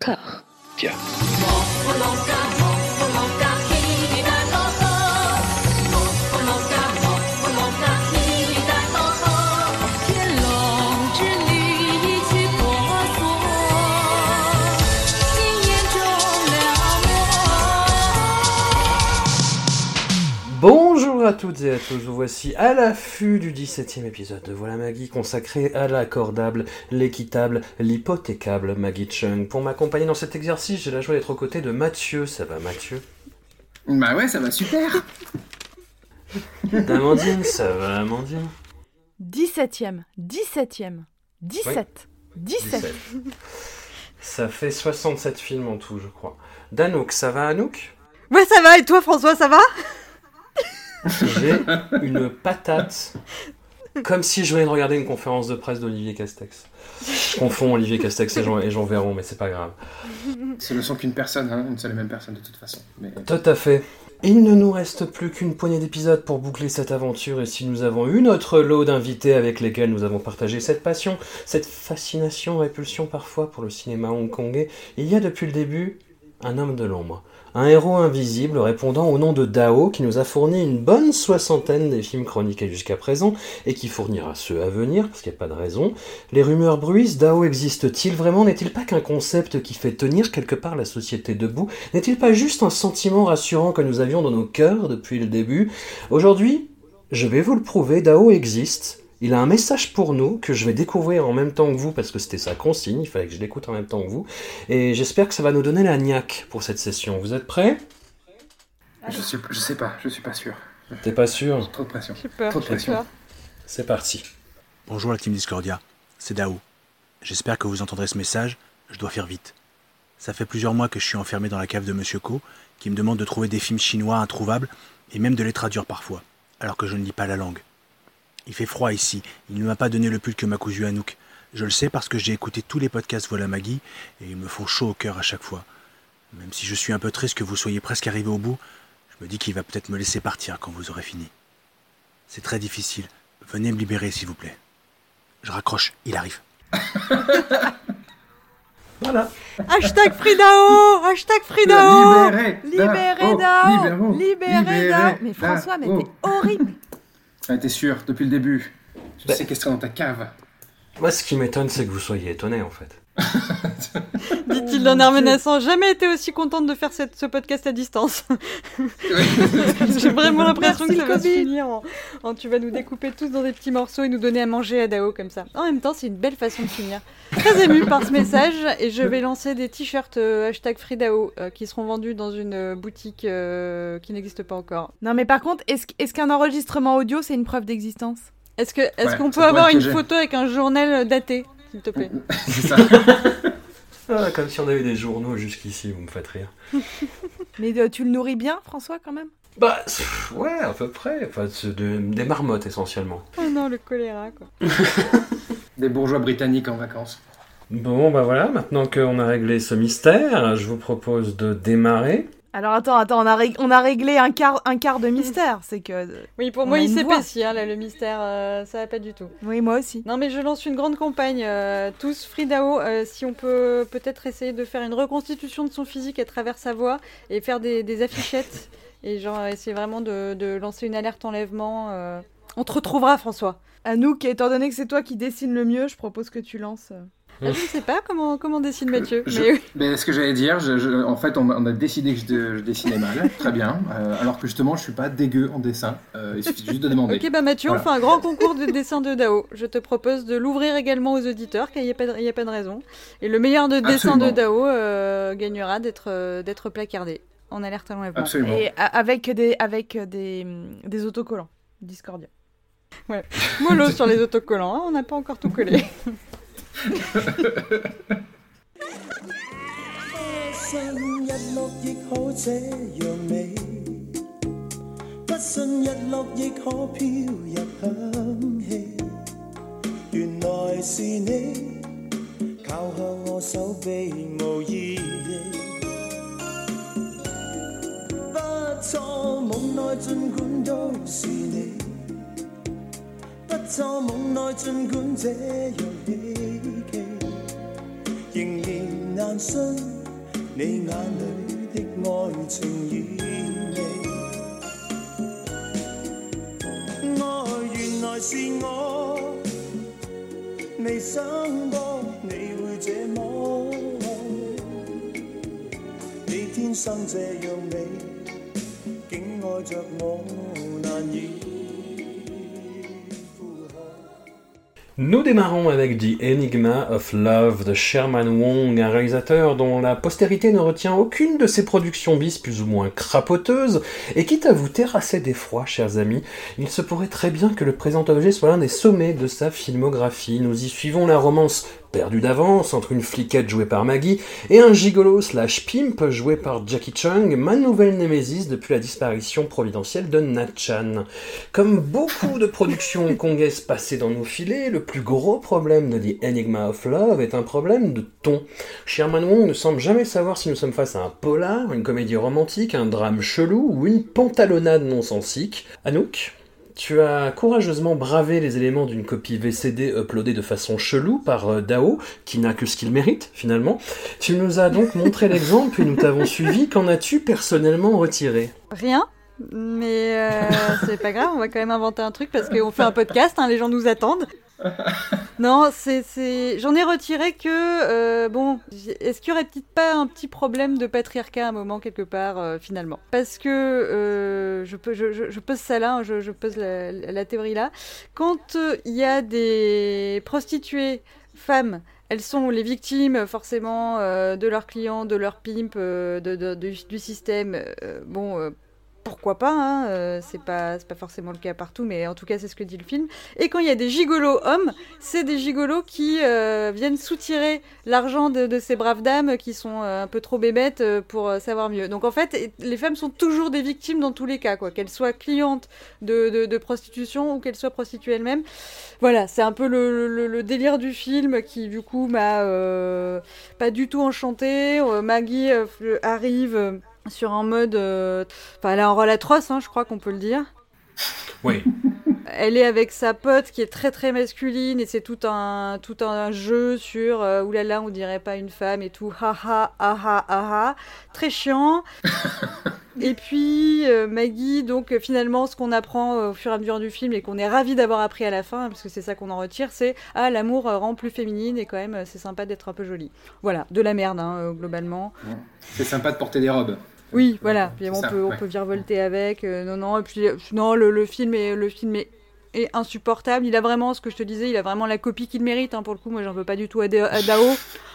Car. Tiens. À toutes et à tous, vous voici à l'affût du 17e épisode de Voilà Maggie consacré à l'accordable, l'équitable, l'hypothécable Maggie Chung. Pour m'accompagner dans cet exercice, j'ai la joie d'être aux côtés de Mathieu. Ça va Mathieu? Bah ouais, ça va super. D'Amandine, ça va Amandine? 17ème, 17ème, 17, 17. Ça fait 67 films en tout, je crois. Danouk, ça va Anouk? Ouais, ça va, et toi François, ça va? J'ai une patate. Comme si je venais de regarder une conférence de presse d'Olivier Castex. Je confonds Olivier Castex et Jean, et Jean Véron, mais c'est pas grave. Ce ne sont qu'une personne, hein, une seule et même personne de toute façon. Mais... Tout à fait. Il ne nous reste plus qu'une poignée d'épisodes pour boucler cette aventure et si nous avons eu notre lot d'invités avec lesquels nous avons partagé cette passion, cette fascination, répulsion parfois pour le cinéma hongkongais, il y a depuis le début un homme de l'ombre. Un héros invisible répondant au nom de Dao qui nous a fourni une bonne soixantaine des films chroniqués jusqu'à présent et qui fournira ceux à venir, parce qu'il n'y a pas de raison. Les rumeurs bruissent, Dao existe-t-il vraiment? N'est-il pas qu'un concept qui fait tenir quelque part la société debout? N'est-il pas juste un sentiment rassurant que nous avions dans nos cœurs depuis le début? Aujourd'hui, je vais vous le prouver, Dao existe. Il a un message pour nous que je vais découvrir en même temps que vous parce que c'était sa consigne, il fallait que je l'écoute en même temps que vous. Et j'espère que ça va nous donner la niaque pour cette session. Vous êtes prêts? Je, suis, je sais pas, je suis pas sûr. T'es pas sûr? Trop de pression. Peur, Trop de pression. C'est parti. Bonjour la team Discordia, c'est Dao. J'espère que vous entendrez ce message, je dois faire vite. Ça fait plusieurs mois que je suis enfermé dans la cave de Monsieur Ko, qui me demande de trouver des films chinois introuvables et même de les traduire parfois, alors que je ne lis pas la langue. Il fait froid ici, il ne m'a pas donné le pull que m'a cousu Anouk. Je le sais parce que j'ai écouté tous les podcasts Voilà Maggie et ils me font chaud au cœur à chaque fois. Même si je suis un peu triste que vous soyez presque arrivé au bout, je me dis qu'il va peut-être me laisser partir quand vous aurez fini. C'est très difficile. Venez me libérer, s'il vous plaît. Je raccroche, il arrive. Voilà. Hashtag Fridao Hashtag Fridao Libérez Libérez Dao Libérons Libérez Dao Mais François, mais t'es horrible Ah, t'es sûr, depuis le début. Je Bah. sais séquestré dans ta cave. Moi, ce qui m'étonne, c'est que vous soyez étonné en fait. Dit-il d'un air menaçant. Jamais été aussi contente de faire cette- ce podcast à distance. J'ai vraiment l'impression que ça va se finir en, en tu vas nous découper tous dans des petits morceaux et nous donner à manger à Dao comme ça. En même temps, c'est une belle façon de finir. Très émue par ce message et je vais lancer des t-shirts euh, hashtag FreeDao euh, qui seront vendus dans une euh, boutique euh, qui n'existe pas encore. Non, mais par contre, est-ce qu'un enregistrement audio, c'est une preuve d'existence? Est-ce Ouais, qu'on peut avoir une photo avec un journal daté, s'il te plaît C'est ça. Ah, comme si on avait des journaux jusqu'ici, vous me faites rire. Mais euh, tu le nourris bien, François, quand même? Bah, pff, ouais, à peu près. Enfin, c'est de- des marmottes essentiellement. Oh non, le choléra quoi. Des bourgeois britanniques en vacances. Bon, bah voilà, maintenant qu'on a réglé ce mystère, je vous propose de démarrer. Alors attends, attends, on a, on a réglé un quart, un quart de mystère, c'est que... Oui, pour On moi, il s'épaissit, hein, là, le mystère, euh, ça va pas du tout. Oui, moi aussi. Non, mais je lance une grande campagne. euh, tous, Fridao, euh, si on peut peut-être essayer de faire une reconstitution de son physique à travers sa voix et faire des, des affichettes et genre essayer vraiment de, de lancer une alerte enlèvement. On te retrouvera, François. Anouk, étant donné que c'est toi qui dessine le mieux, je propose que tu lances... je ne sais pas comment, comment dessine Mathieu. Je- Mais ce que j'allais dire, je- je- en fait, on, a- on a décidé que je, de- je dessinais mal, très bien. euh, alors que justement, je suis pas dégueu en dessin. euh, il suffit juste de demander. Ok, bah Mathieu, Voilà. on fait un grand concours de dessin de Dao. Je te propose de l'ouvrir également aux auditeurs, car il n'y a, pas de- il y a pas de raison. Et le meilleur de dessin de. Dao euh, gagnera d'être euh, d'être placardé en alerte à l'enlèvement. Absolument. Et avec des, avec des, des autocollants. Discordia. Mollo sur les autocollants, hein, on n'a pas encore tout collé. 不信日落亦可這樣美，不信日落亦可飄入香氣。原來是你靠向我手臂無意義，不錯夢內盡管都是你，不錯夢內盡管這樣稀奇。仍然难信你眼里的愛情與你。愛原來是我，未想過你會這麼愛，你天生這樣美，竟愛着我難以 Nous démarrons avec The Enigma of Love de Sherman Wong, un réalisateur dont la postérité ne retient aucune de ses productions bis plus ou moins crapoteuses, et quitte à vous terrasser d'effroi, chers amis, il se pourrait très bien que le présent objet soit l'un des sommets de sa filmographie. Nous y suivons la romance perdue d'avance entre une fliquette jouée par Maggie et un gigolo slash pimp joué par Jackie Chung, ma nouvelle némésis depuis la disparition providentielle de Nat Chan. Comme beaucoup de productions hongkongaises passées dans nos filets, le plus gros problème de The Enigma of Love est un problème de ton. Sherman Wong ne semble jamais savoir si nous sommes face à un polar, une comédie romantique, un drame chelou ou une pantalonnade non-sensique. Anouk? Tu as courageusement bravé les éléments d'une copie VCD uploadée de façon chelou par euh, Dao, qui n'a que ce qu'il mérite finalement. Tu nous as donc montré l'exemple et nous t'avons suivi. Qu'en as-tu personnellement retiré? Rien. Mais euh, c'est pas grave, on va quand même inventer un truc parce qu'on fait un podcast, hein, les gens nous attendent. Non, c'est, j'en ai retiré que, euh, bon, est-ce qu'il y aurait peut-être pas un petit problème de patriarcat à un moment quelque part, euh, finalement? Parce que, euh, je, pose ça là, hein, je, pose la, théorie là. Quand il y a des prostituées femmes, elles sont les victimes forcément de leurs clients, de leurs pimps, de, du, système. bon, pourquoi pas hein, euh, C'est pas, pas forcément le cas partout, mais en tout cas c'est ce que dit le film. Et quand il y a des gigolos hommes, c'est des gigolos qui euh, viennent soutirer l'argent de, ces braves dames qui sont euh, un peu trop bébêtes pour savoir mieux. Donc en fait, les femmes sont toujours des victimes dans tous les cas, quoi. Qu'elles soient clientes de, prostitution ou qu'elles soient prostituées elles-mêmes. Voilà, c'est un peu le, délire du film qui du coup m'a pas du tout enchanté. Maggie arrive sur un mode, euh, enfin elle a un rôle atroce, hein, je crois qu'on peut le dire. Oui. Elle est avec sa pote qui est très très masculine et c'est tout un tout un jeu sur euh, oulala on dirait pas une femme et tout haha aha aha très chiant. et puis euh, Maggie donc finalement ce qu'on apprend au fur et à mesure du film et qu'on est ravi d'avoir appris à la fin parce que c'est ça qu'on en retire c'est ah l'amour rend plus féminine et quand même c'est sympa d'être un peu jolie. Voilà de la merde hein, globalement. C'est sympa de porter des robes. Oui, voilà. Puis on ça, peut, on peut virevolter avec. euh, non, non. Et puis euh, non, le, le film est, le film est, est insupportable. Il a vraiment ce que je te disais. Il a vraiment la copie qu'il mérite. hein, pour le coup, moi, j'en veux pas du tout à, à Dao.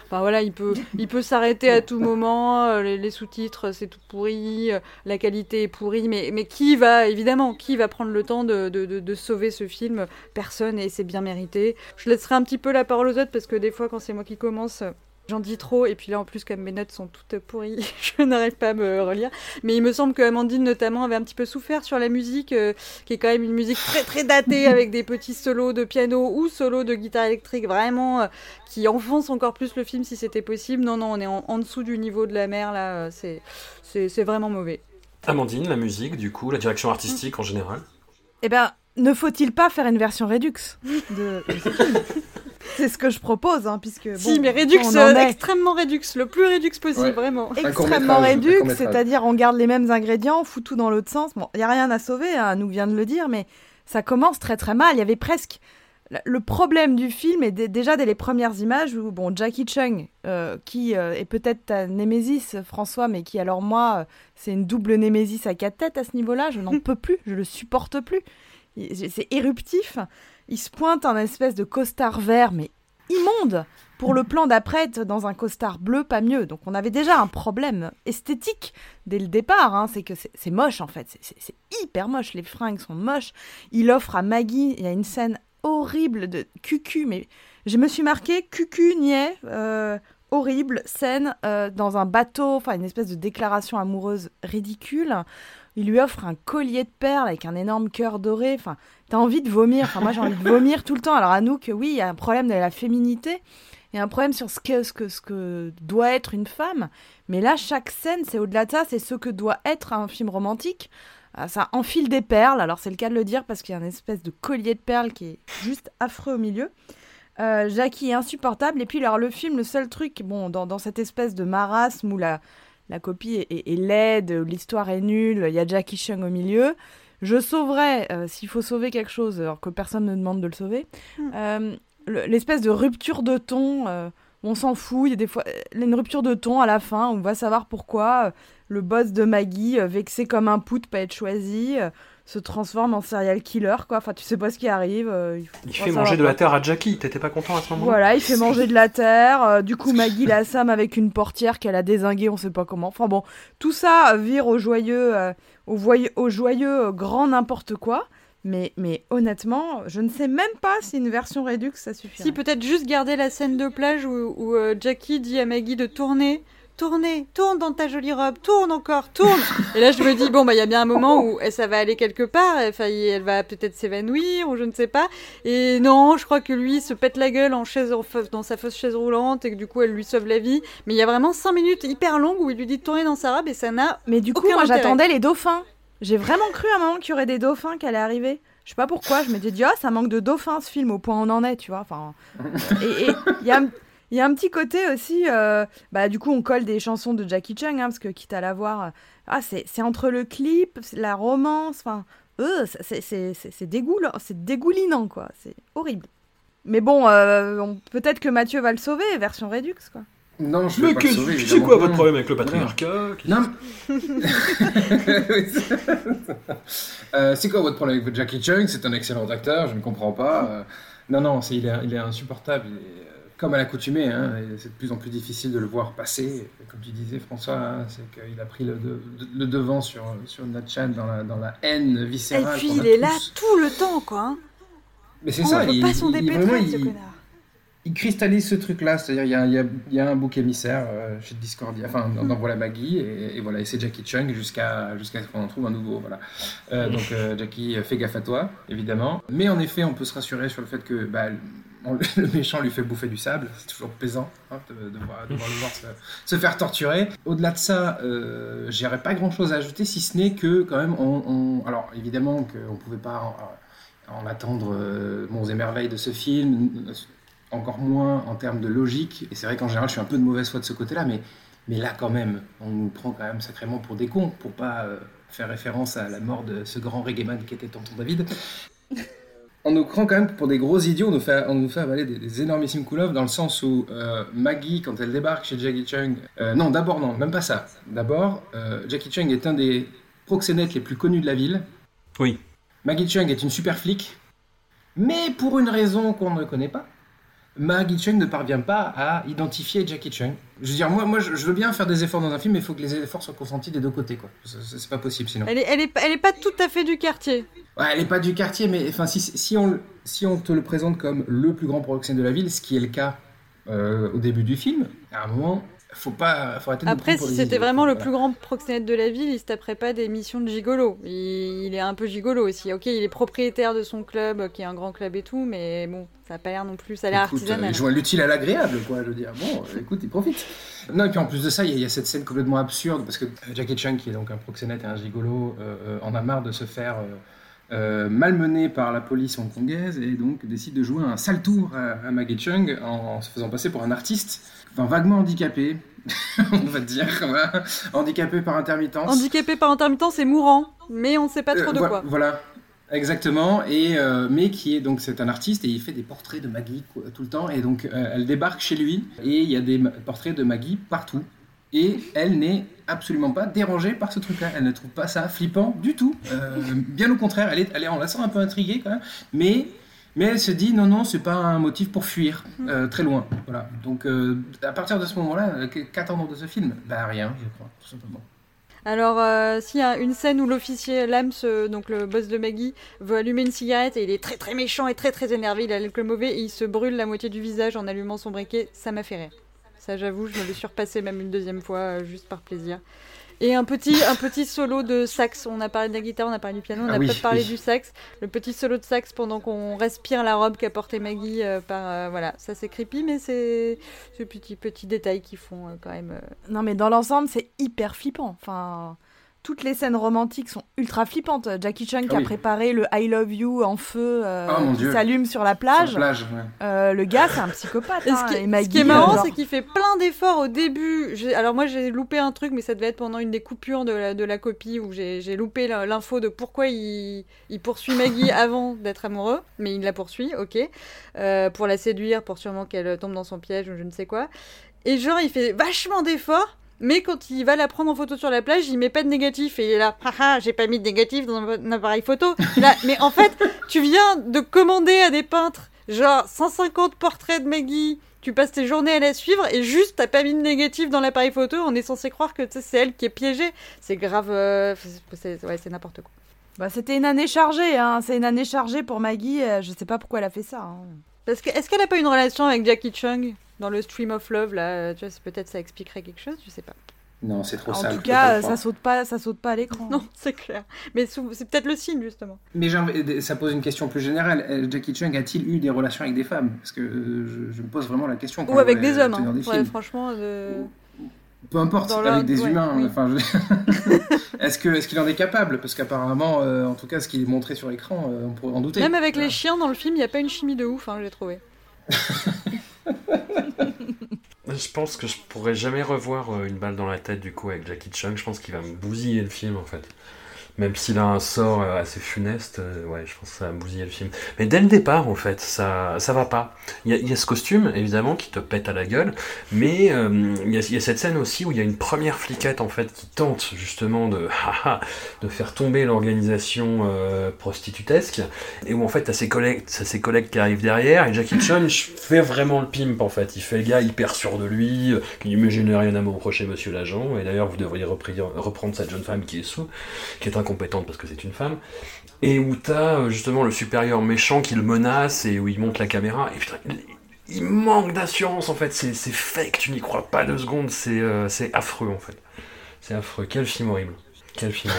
Enfin voilà, il peut, il peut s'arrêter à tout moment. euh, Les, les sous-titres, c'est tout pourri. euh, La qualité est pourrie. Mais, mais qui va, évidemment, qui va prendre le temps de, de, de, de sauver ce film? Personne. Et c'est bien mérité. Je laisserai un petit peu la parole aux autres parce que des fois, quand c'est moi qui commence. J'en dis trop, et puis là en plus, comme mes notes sont toutes pourries, je n'arrive pas à me relire. Mais il me semble que Amandine notamment avait un petit peu souffert sur la musique, euh, qui est quand même une musique très très datée avec des petits solos de piano ou solos de guitare électrique vraiment euh, qui enfoncent encore plus le film si c'était possible. Non non, on est en, en dessous du niveau de la mer là, euh, c'est c'est c'est vraiment mauvais. Amandine, la musique, du coup, la direction artistique en général? Eh ben, ne faut-il pas faire une version Redux de, de ce film? C'est ce que je propose, hein, puisque. si, bon, mais Redux, on en euh, est extrêmement Redux, le plus Redux possible, Ouais. vraiment. Extrêmement court-métrage. c'est-à-dire on garde les mêmes ingrédients, on fout tout dans l'autre sens. Bon, il n'y a rien à sauver, hein, nous vient de le dire, mais ça commence très très mal. Il y avait presque. le- problème du film est dé- déjà dès les premières images où bon Jackie Chung, euh, qui euh, est peut-être ta némésis François, mais qui alors moi c'est une double némésis à quatre têtes à ce niveau-là, je n'en peux plus, je le supporte plus. C'est éruptif. Il se pointe en espèce de costard vert, mais immonde. Pour le plan d'après, dans un costard bleu, pas mieux. Donc on avait déjà un problème esthétique dès le départ. hein. C'est que c'est moche en fait. C'est hyper moche. Les fringues sont moches. Il offre à Maggie, il y a une scène horrible de cucu, mais je me suis marqué cucu niais. euh, horrible scène euh, dans un bateau, enfin une espèce de déclaration amoureuse ridicule. Il lui offre un collier de perles avec un énorme cœur doré. Enfin, t'as envie de vomir. Enfin, moi, j'ai envie de vomir tout le temps. Alors, Anouk, oui, il y a un problème de la féminité. Il y a un problème sur ce que, ce que, ce que doit être une femme. Mais là, chaque scène, c'est au-delà de ça. C'est ce que doit être un film romantique. Ah, Ça enfile des perles. Alors, c'est le cas de le dire parce qu'il y a une espèce de collier de perles qui est juste affreux au milieu. Euh, Jackie est insupportable. Et puis, alors, le film, le seul truc, bon, dans, dans cette espèce de marasme où la, la copie est, est- est laide, l'histoire est nulle, il y a Jackie Chung au milieu. Je sauverais, euh, s'il faut sauver quelque chose, alors que personne ne demande de le sauver, Hmm. euh, le- l'espèce de rupture de ton. euh, on s'en fout, il y a des fois une rupture de ton à la fin, on va savoir pourquoi le boss de Maggie, euh, vexé comme un pou de pas être choisi, euh, se transforme en serial killer, quoi. Enfin, tu sais pas ce qui arrive. euh, il faut- Il faut fait manger de la terre à Jackie. T'étais pas content à ce moment-là? Voilà, il fait manger de la terre. euh, du coup, Maggie la Sam avec une portière qu'elle a désinguée, on sait pas comment. Enfin bon, tout ça vire au joyeux, euh, au, joyeux euh, grand n'importe quoi. Mais, mais honnêtement, je ne sais même pas si une version Redux ça suffit. Si, peut-être juste garder la scène de plage où, où, euh, Jackie dit à Maggie de tourner. Tourner, tourne dans ta jolie robe, tourne encore, tourne. Et là, je me dis, bon, bah, il y a bien un moment où eh, ça va aller quelque part, enfin, elle va peut-être s'évanouir, ou je ne sais pas. Et non, je crois que lui se pète la gueule en chaise, en fa- dans sa fausse chaise roulante, et que du coup, elle lui sauve la vie. Mais il y a vraiment cinq minutes hyper longues où il lui dit de tourner dans sa robe, et ça n'a Mais du coup, Aucun moi j'attendais les dauphins. J'ai vraiment cru à un moment qu'il y aurait des dauphins qui allaient arriver. Je sais pas pourquoi, je m'étais dit, ah, ça manque de dauphins ce film, au point où on en est, tu vois. Enfin, et il y a, il y a un petit côté aussi, euh, bah, du coup, on colle des chansons de Jackie Chung, hein, parce que quitte à la voir, euh, ah, c'est c'est entre le clip, la romance, enfin, euh, c'est- c'est dégoulinant, quoi. C'est horrible. Mais bon, euh, peut-être que Mathieu va le sauver, version Redux, quoi. Non, je vais Mais pas sauver, c'est quoi votre Non. problème avec le patriarcat Non. Euh, c'est quoi votre problème avec Jackie Chung C'est un excellent acteur, je ne comprends pas. Euh, non, non, il, est, il est insupportable. Il est, euh, comme à l'accoutumée, hein, et c'est de plus en plus difficile de le voir passer. Comme tu disais, François, hein, c'est qu'il a pris le, de- le devant sur, sur notre chaîne dans la, dans la haine Et viscérale. puis qu'on il est là tout le temps, quoi. hein. Mais c'est ça, il, pas s'en il- vraiment, ce il- connard. il cristallise ce truc-là, c'est-à-dire il y a, il y a- il y a un bouc émissaire euh, chez Discordia, enfin dans, dans Voilà Maggie, et, et voilà, et c'est Jackie Chung jusqu'à jusqu'à ce qu'on en trouve un nouveau, voilà. Euh, donc euh, Jackie, euh, fais gaffe à toi, évidemment. Mais en effet, on peut se rassurer sur le fait que bah, le méchant lui fait bouffer du sable, c'est toujours plaisant hein, de, voir, le voir se, faire torturer. Au-delà de ça, euh, j'aurais pas grand-chose à ajouter, si ce n'est que quand même, on, alors évidemment qu'on pouvait pas en, en attendre euh, et merveilles de ce film, encore moins en termes de logique. Et c'est vrai qu'en général, je suis un peu de mauvaise foi de ce côté-là, mais, mais là, quand même, on nous prend quand même sacrément pour des cons, pour pas euh, faire référence à la mort de ce grand reggaeman qui était Tonton David. On nous prend quand même pour des gros idiots, on nous fait, on nous fait avaler des, des énormissimes couleuvres dans le sens où euh, Maggie, quand elle débarque chez Jackie Chung, euh, non, d'abord, non, même pas ça. D'abord, euh, Jackie Chung est un des proxénètes les plus connus de la ville. Oui. Maggie Chung est une super flic, mais pour une raison qu'on ne connaît pas, Maggie Chung ne parvient pas à identifier Jackie Chung. Je veux dire, moi, moi je je veux bien faire des efforts dans un film, mais il faut que les efforts soient consentis des deux côtés. quoi. C'est- pas possible sinon. Elle est, elle, est, elle est pas tout à fait du quartier. Ouais, elle n'est pas du quartier, mais enfin, si, si, on, si on te le présente comme le plus grand proxénète de la ville, ce qui est le cas euh, au début du film, à un moment, faut pas, faut arrêter de nous Après, si c'était vraiment le plus grand proxénète de la ville, il se taperait pas des missions de gigolo. Il, il est un peu gigolo aussi. Ok, il est propriétaire de son club, qui est un grand club et tout, mais bon, ça a pas l'air non plus. Ça a l'air Écoute, euh, artisanal. il joint l'utile à l'agréable, quoi. Je veux dire, bon, écoute, il profite. Non, et puis en plus de ça, il y, a- il y a cette scène complètement absurde parce que euh, Jackie Chan, qui est donc un proxénète et un gigolo, euh, euh, en a marre de se faire euh, euh, malmener par la police hongkongaise et donc décide de jouer un sale tour à, à Maggie Chung en, en se faisant passer pour un artiste, enfin vaguement handicapé, on va dire, voilà. handicapé par intermittence. Handicapé par intermittence et mourant, mais on sait pas trop Euh, de quoi. Voilà, exactement. Et euh, mais qui est donc c'est un artiste et il fait des portraits de Maggie tout le temps. Et donc euh, elle débarque chez lui et il y a des portraits de Maggie partout. Et elle n'est absolument pas dérangée par ce truc-là. Elle ne trouve pas ça flippant du tout. Bien au contraire, elle est, elle est, on la sent un peu intriguée quand même. Mais mais elle se dit non non c'est pas un motif pour fuir euh, très loin. Voilà. Donc euh, à partir de ce moment-là, euh, qu'attendons de ce film Bah rien, je crois, tout simplement. Alors, euh, s'il y a une scène où l'officier Lams, euh, donc le boss de Maggie, veut allumer une cigarette et il est très très méchant et très très énervé, il a l'alcool mauvais et il se brûle la moitié du visage en allumant son briquet, ça m'a fait rire. Ça, j'avoue, je me l'ai surpassé même une deuxième fois, euh, juste par plaisir. Et un petit, un petit solo de sax. On a parlé de la guitare, on a parlé du piano, on Ah a oui, pas parlé oui. du sax. Le petit solo de sax pendant qu'on respire la robe qu'a portée Maggie. euh, par, euh, voilà, ça c'est creepy, mais c'est ce petit petit détail qui font euh, quand même. euh, Non, mais dans l'ensemble, c'est hyper flippant. Enfin, toutes les scènes romantiques sont ultra flippantes. Jackie Chan qui Ah a préparé le I love you en feu euh, Ah, qui s'allume sur la Sur plage. la plage, ouais. Euh, le gars, c'est un psychopathe. Et hein, ce, qui, et ce qui est marrant, genre- c'est qu'il fait plein d'efforts au début. J'ai- Alors moi, j'ai loupé un truc, mais ça devait être pendant une des coupures de la, de la copie où j'ai j'ai loupé l'info de pourquoi il, il poursuit Maggie avant d'être amoureux, mais il la poursuit, ok, euh, pour la séduire, pour sûrement qu'elle tombe dans son piège ou je ne sais quoi. Et genre, il fait vachement d'efforts. Mais quand il va la prendre en photo sur la plage, il met pas de négatif et il est là, haha, j'ai pas mis de négatif dans un appareil photo. Là, mais en fait, tu viens de commander à des peintres genre 150 portraits de Maggie, tu passes tes journées à la suivre et juste t'as pas mis de négatif dans l'appareil photo, on est censé croire que c'est elle qui est piégée. C'est grave, euh, c'est ouais, c'est n'importe quoi. Bah, c'était une année chargée, hein. c'est une année chargée pour Maggie. euh, je sais pas pourquoi elle a fait ça. hein. Parce que est-ce qu'elle a pas une relation avec Jackie Chung? Dans le Stream of Love là euh, Tu vois, peut-être ça expliquerait quelque chose, je sais pas. Non, c'est trop En sale. tout cas, euh, ça saute pas, ça saute pas à l'écran. Non, c'est clair. Mais c'est peut-être le signe justement. Mais envie- ça pose une question plus générale. Euh, Jackie Chung a-t-il eu des relations avec des femmes? Parce que euh, je, je me pose vraiment la question. Ou avec des hommes. hein. des Ouais, franchement. euh, Peu importe, Dans avec des ouais, humains. oui. Enfin, je- est-ce que est-ce qu'il en est capable? Parce qu'apparemment, euh, en tout cas, ce qu'il est montré sur l'écran, euh, on pourrait en douter. Même avec les chiens dans le film, il n'y a pas une chimie de ouf, hein, j'ai trouvé. Je pense que je pourrais jamais revoir euh, une balle dans la tête du coup avec Jackie Chung. Je pense qu'il va me bousiller le film en fait. Même s'il a un sort euh, assez funeste, euh, ouais, je pense que ça va me bousiller le film. Mais dès le départ, en fait, ça, ça va pas. Il y a, a ce costume, évidemment, qui te pète à la gueule, mais euh, il y, a, a cette scène aussi où il y a une première fliquette, en fait, qui tente justement de, de faire tomber l'organisation euh, prostitutesque, et où en fait, t'as ses collègues, t'as ses collègues qui arrivent derrière, et Jackie Chan fait vraiment le pimp, en fait. Il fait le gars hyper sûr de lui, qui dit, mais je n'ai rien à me reprocher, monsieur l'agent, et d'ailleurs, vous devriez reprendre cette jeune femme qui est sous, qui est incompétente parce que c'est une femme, et où t'as euh, justement le supérieur méchant qui le menace et où il monte la caméra, et putain, il, manque d'assurance en fait, c'est fake, tu n'y crois pas deux secondes, c'est euh, c'est affreux en fait. C'est affreux, quel film horrible. Quel film.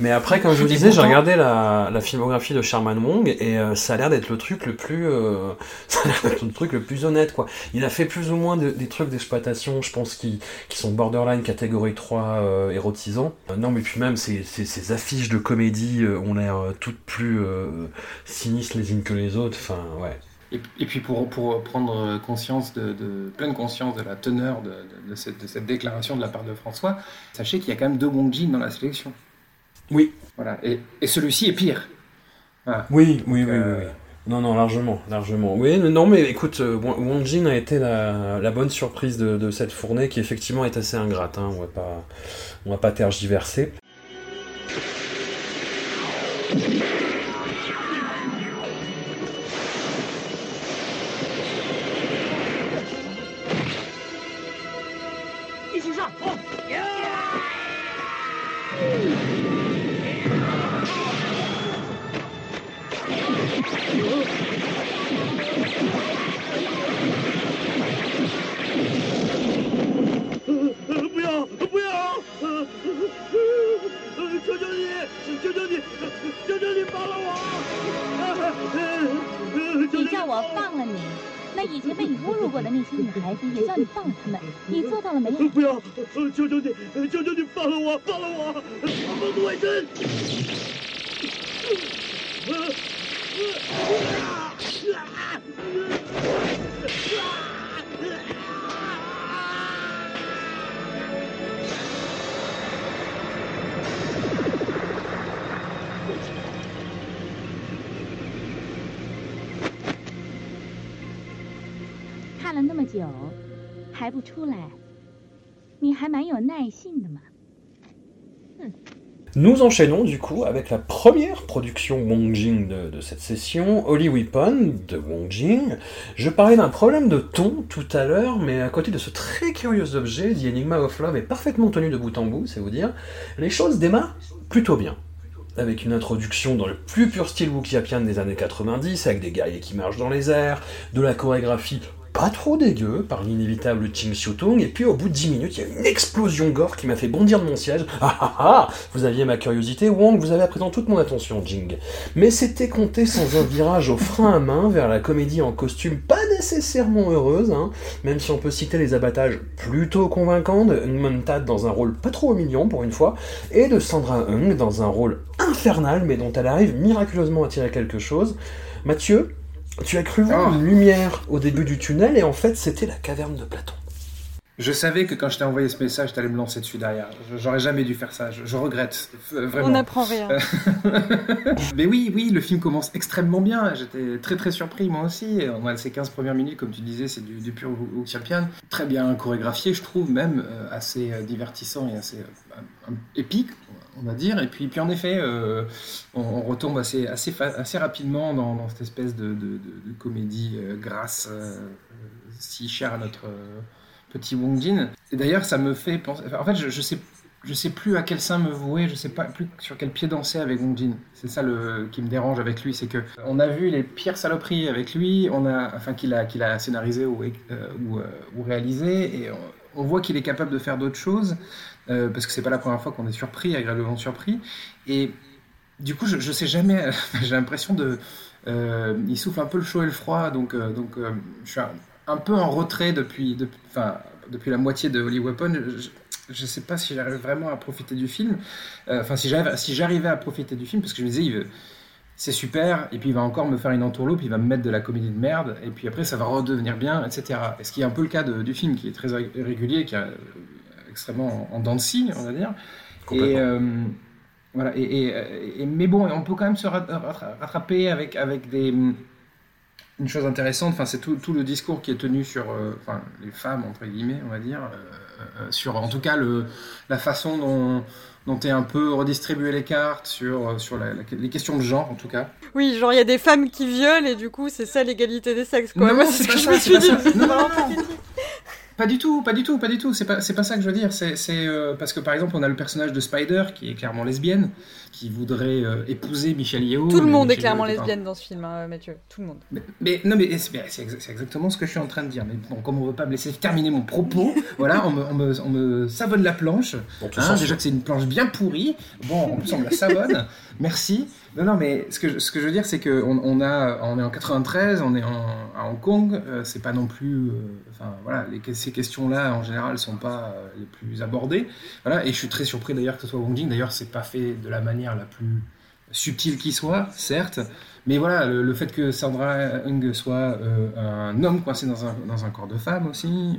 Mais après, comme je vous disais, j'ai regardé la, la filmographie de Sherman Wong et euh, ça a l'air d'être le truc le plus, euh, ça a l'air le truc le plus honnête quoi. Il a fait plus ou moins de- des trucs d'exploitation, je pense, qui, qui sont borderline catégorie 3 euh, érotisants. Euh, non, mais puis même ces, ces, ces affiches de comédie euh, ont l'air euh, toutes plus euh, sinistres les unes que les autres. Enfin, ouais. Et, et puis pour, pour prendre conscience de, de- pleine conscience de la teneur de, de- de cette, de cette déclaration de la part de François, sachez qu'il y a quand même deux Wong Jin dans la sélection. Oui. Voilà. Et, et celui-ci est pire. Voilà. Oui, oui, oui, Euh, oui, oui. Non, non, largement, largement. Oui, non, mais écoute, euh, Wong Wong Jin a été la, la bonne surprise de, de cette fournée qui effectivement est assez ingrate. Hein. On va pas, on va pas tergiverser. 我放了你，那以前被你侮辱过的那些女孩子也叫你放了她们，你做到了没有？不要！呃求求你，呃求求你放了我，放了我！放自卫生！看了那 久，还不出来，你还蛮有耐性的嘛。 Nous enchaînons du coup avec la première production Wong Jing de, de cette session, Holy Weapon de Wong Jing. Je parlais d'un problème de ton tout à l'heure, mais à côté de ce très curieux objet, The Enigma of Love est parfaitement tenu de bout en bout, c'est vous dire. Les choses démarrent plutôt bien. Avec une introduction dans le plus pur style wukiapian des années 90, avec des guerriers qui marchent dans les airs, de la chorégraphie pas trop dégueu par l'inévitable Ching Xiu-Tung, et puis au bout de 10 minutes, il y a une explosion gore qui m'a fait bondir de mon siège. Ah ah ah Vous aviez ma curiosité, Wong, vous avez à présent toute mon attention, Jing. Mais c'était compté sans un virage au frein à main vers la comédie en costume pas nécessairement heureuse, hein, même si on peut citer les abattages plutôt convaincants de Montad dans un rôle pas trop million pour une fois, et de Sandra Hung dans un rôle infernal mais dont elle arrive miraculeusement à tirer quelque chose. Mathieu, tu as cru voir Oh. une lumière au début du tunnel et en fait c'était la caverne de Platon. Je savais que quand je t'ai envoyé ce message, t'allais me lancer dessus derrière. J'aurais jamais dû faire ça. Je, je regrette. euh, Vraiment. On n'apprend rien. Mais oui, oui, le film commence extrêmement bien. J'étais très très surpris moi aussi. On a ces 15 premières minutes, comme tu disais, c'est du, du pur Wu Wu Champion. Très bien chorégraphié, je trouve, même euh, assez euh, divertissant et assez euh, épique, on va dire. Et puis, puis en effet, euh, on, retombe assez, assez, rapidement dans, cette espèce de, comédie euh, grasse euh, si chère à notre petit Wong Jin. Et d'ailleurs, ça me fait penser. en fait, je, je sais je sais plus à quel sein me vouer, je sais pas plus sur quel pied danser avec Wong Jin. C'est ça qui me dérange avec lui, c'est que on a vu les pires saloperies avec lui, enfin qu'il a, qu'il a scénarisé ou, ou, euh, ou réalisé, et on, voit qu'il est capable de faire d'autres choses, euh, parce que c'est pas la première fois qu'on est surpris, agréablement surpris. Et du coup, je, je sais jamais, j'ai l'impression de, euh, il souffle un peu le chaud et le froid, donc, euh, donc je suis un, peu en retrait depuis, depuis, la moitié de Holy Weapon. Je, je sais pas si j'arrive vraiment à profiter du film. Enfin, si j'arrivais à profiter du film, parce que je me disais, il veut- c'est super, et puis il va encore me faire une entourloupe, il va me mettre de la comédie de merde, et puis après ça va redevenir bien, etc. Et ce qui est un peu le cas de- du film, qui est très ré- régulier, qui est euh, extrêmement en, en dents de scie, on va dire. Et, euh, voilà, et, et- et- mais bon, on peut quand même se rat- rattra- rattraper avec, avec des, une chose intéressante, enfin, c'est tout, tout le discours qui est tenu sur euh, enfin, les femmes, entre guillemets, on va dire, euh, sur en tout cas le, la façon dont, dont est un peu redistribué les cartes, sur, euh, sur la- la- les questions de genre, en tout cas. Oui, genre il y a des femmes qui violent et du coup c'est ça l'égalité des sexes. Quoi. Non, Moi, c'est ce que je me suis dit. Non, non, pas du tout, pas du tout, pas du tout. C'est pas, c'est pas ça que je veux dire. C'est, euh, parce que par exemple, on a le personnage de Spider qui est clairement lesbienne, qui voudrait euh, épouser Michelle Yeoh. Tout le monde est clairement lesbienne dans ce film, hein, Mathieu. Tout le monde. Mais, mais- non, mais c'est, c'est exa- c'est exactement ce que je suis en train de dire. Mais bon, comme on veut pas me laisser terminer mon propos, voilà, on me, on me, on me savonne la planche. Hein, déjà que c'est une planche bien pourrie. Bon, en plus on me la savonne. Merci. Non, non, mais ce que je, ce que je veux dire, c'est qu'on on a, on est en 93, on est à Hong Kong. euh, c'est pas non plus, euh, enfin voilà, les, ces questions-là en général sont pas euh, les plus abordées. Voilà, et je suis très surpris d'ailleurs que ce soit Wong Jing. D'ailleurs, c'est pas fait de la manière la plus subtile qui soit, certes. Mais voilà, le, fait que Sandra Hung soit un homme coincé dans un, dans un corps de femme aussi.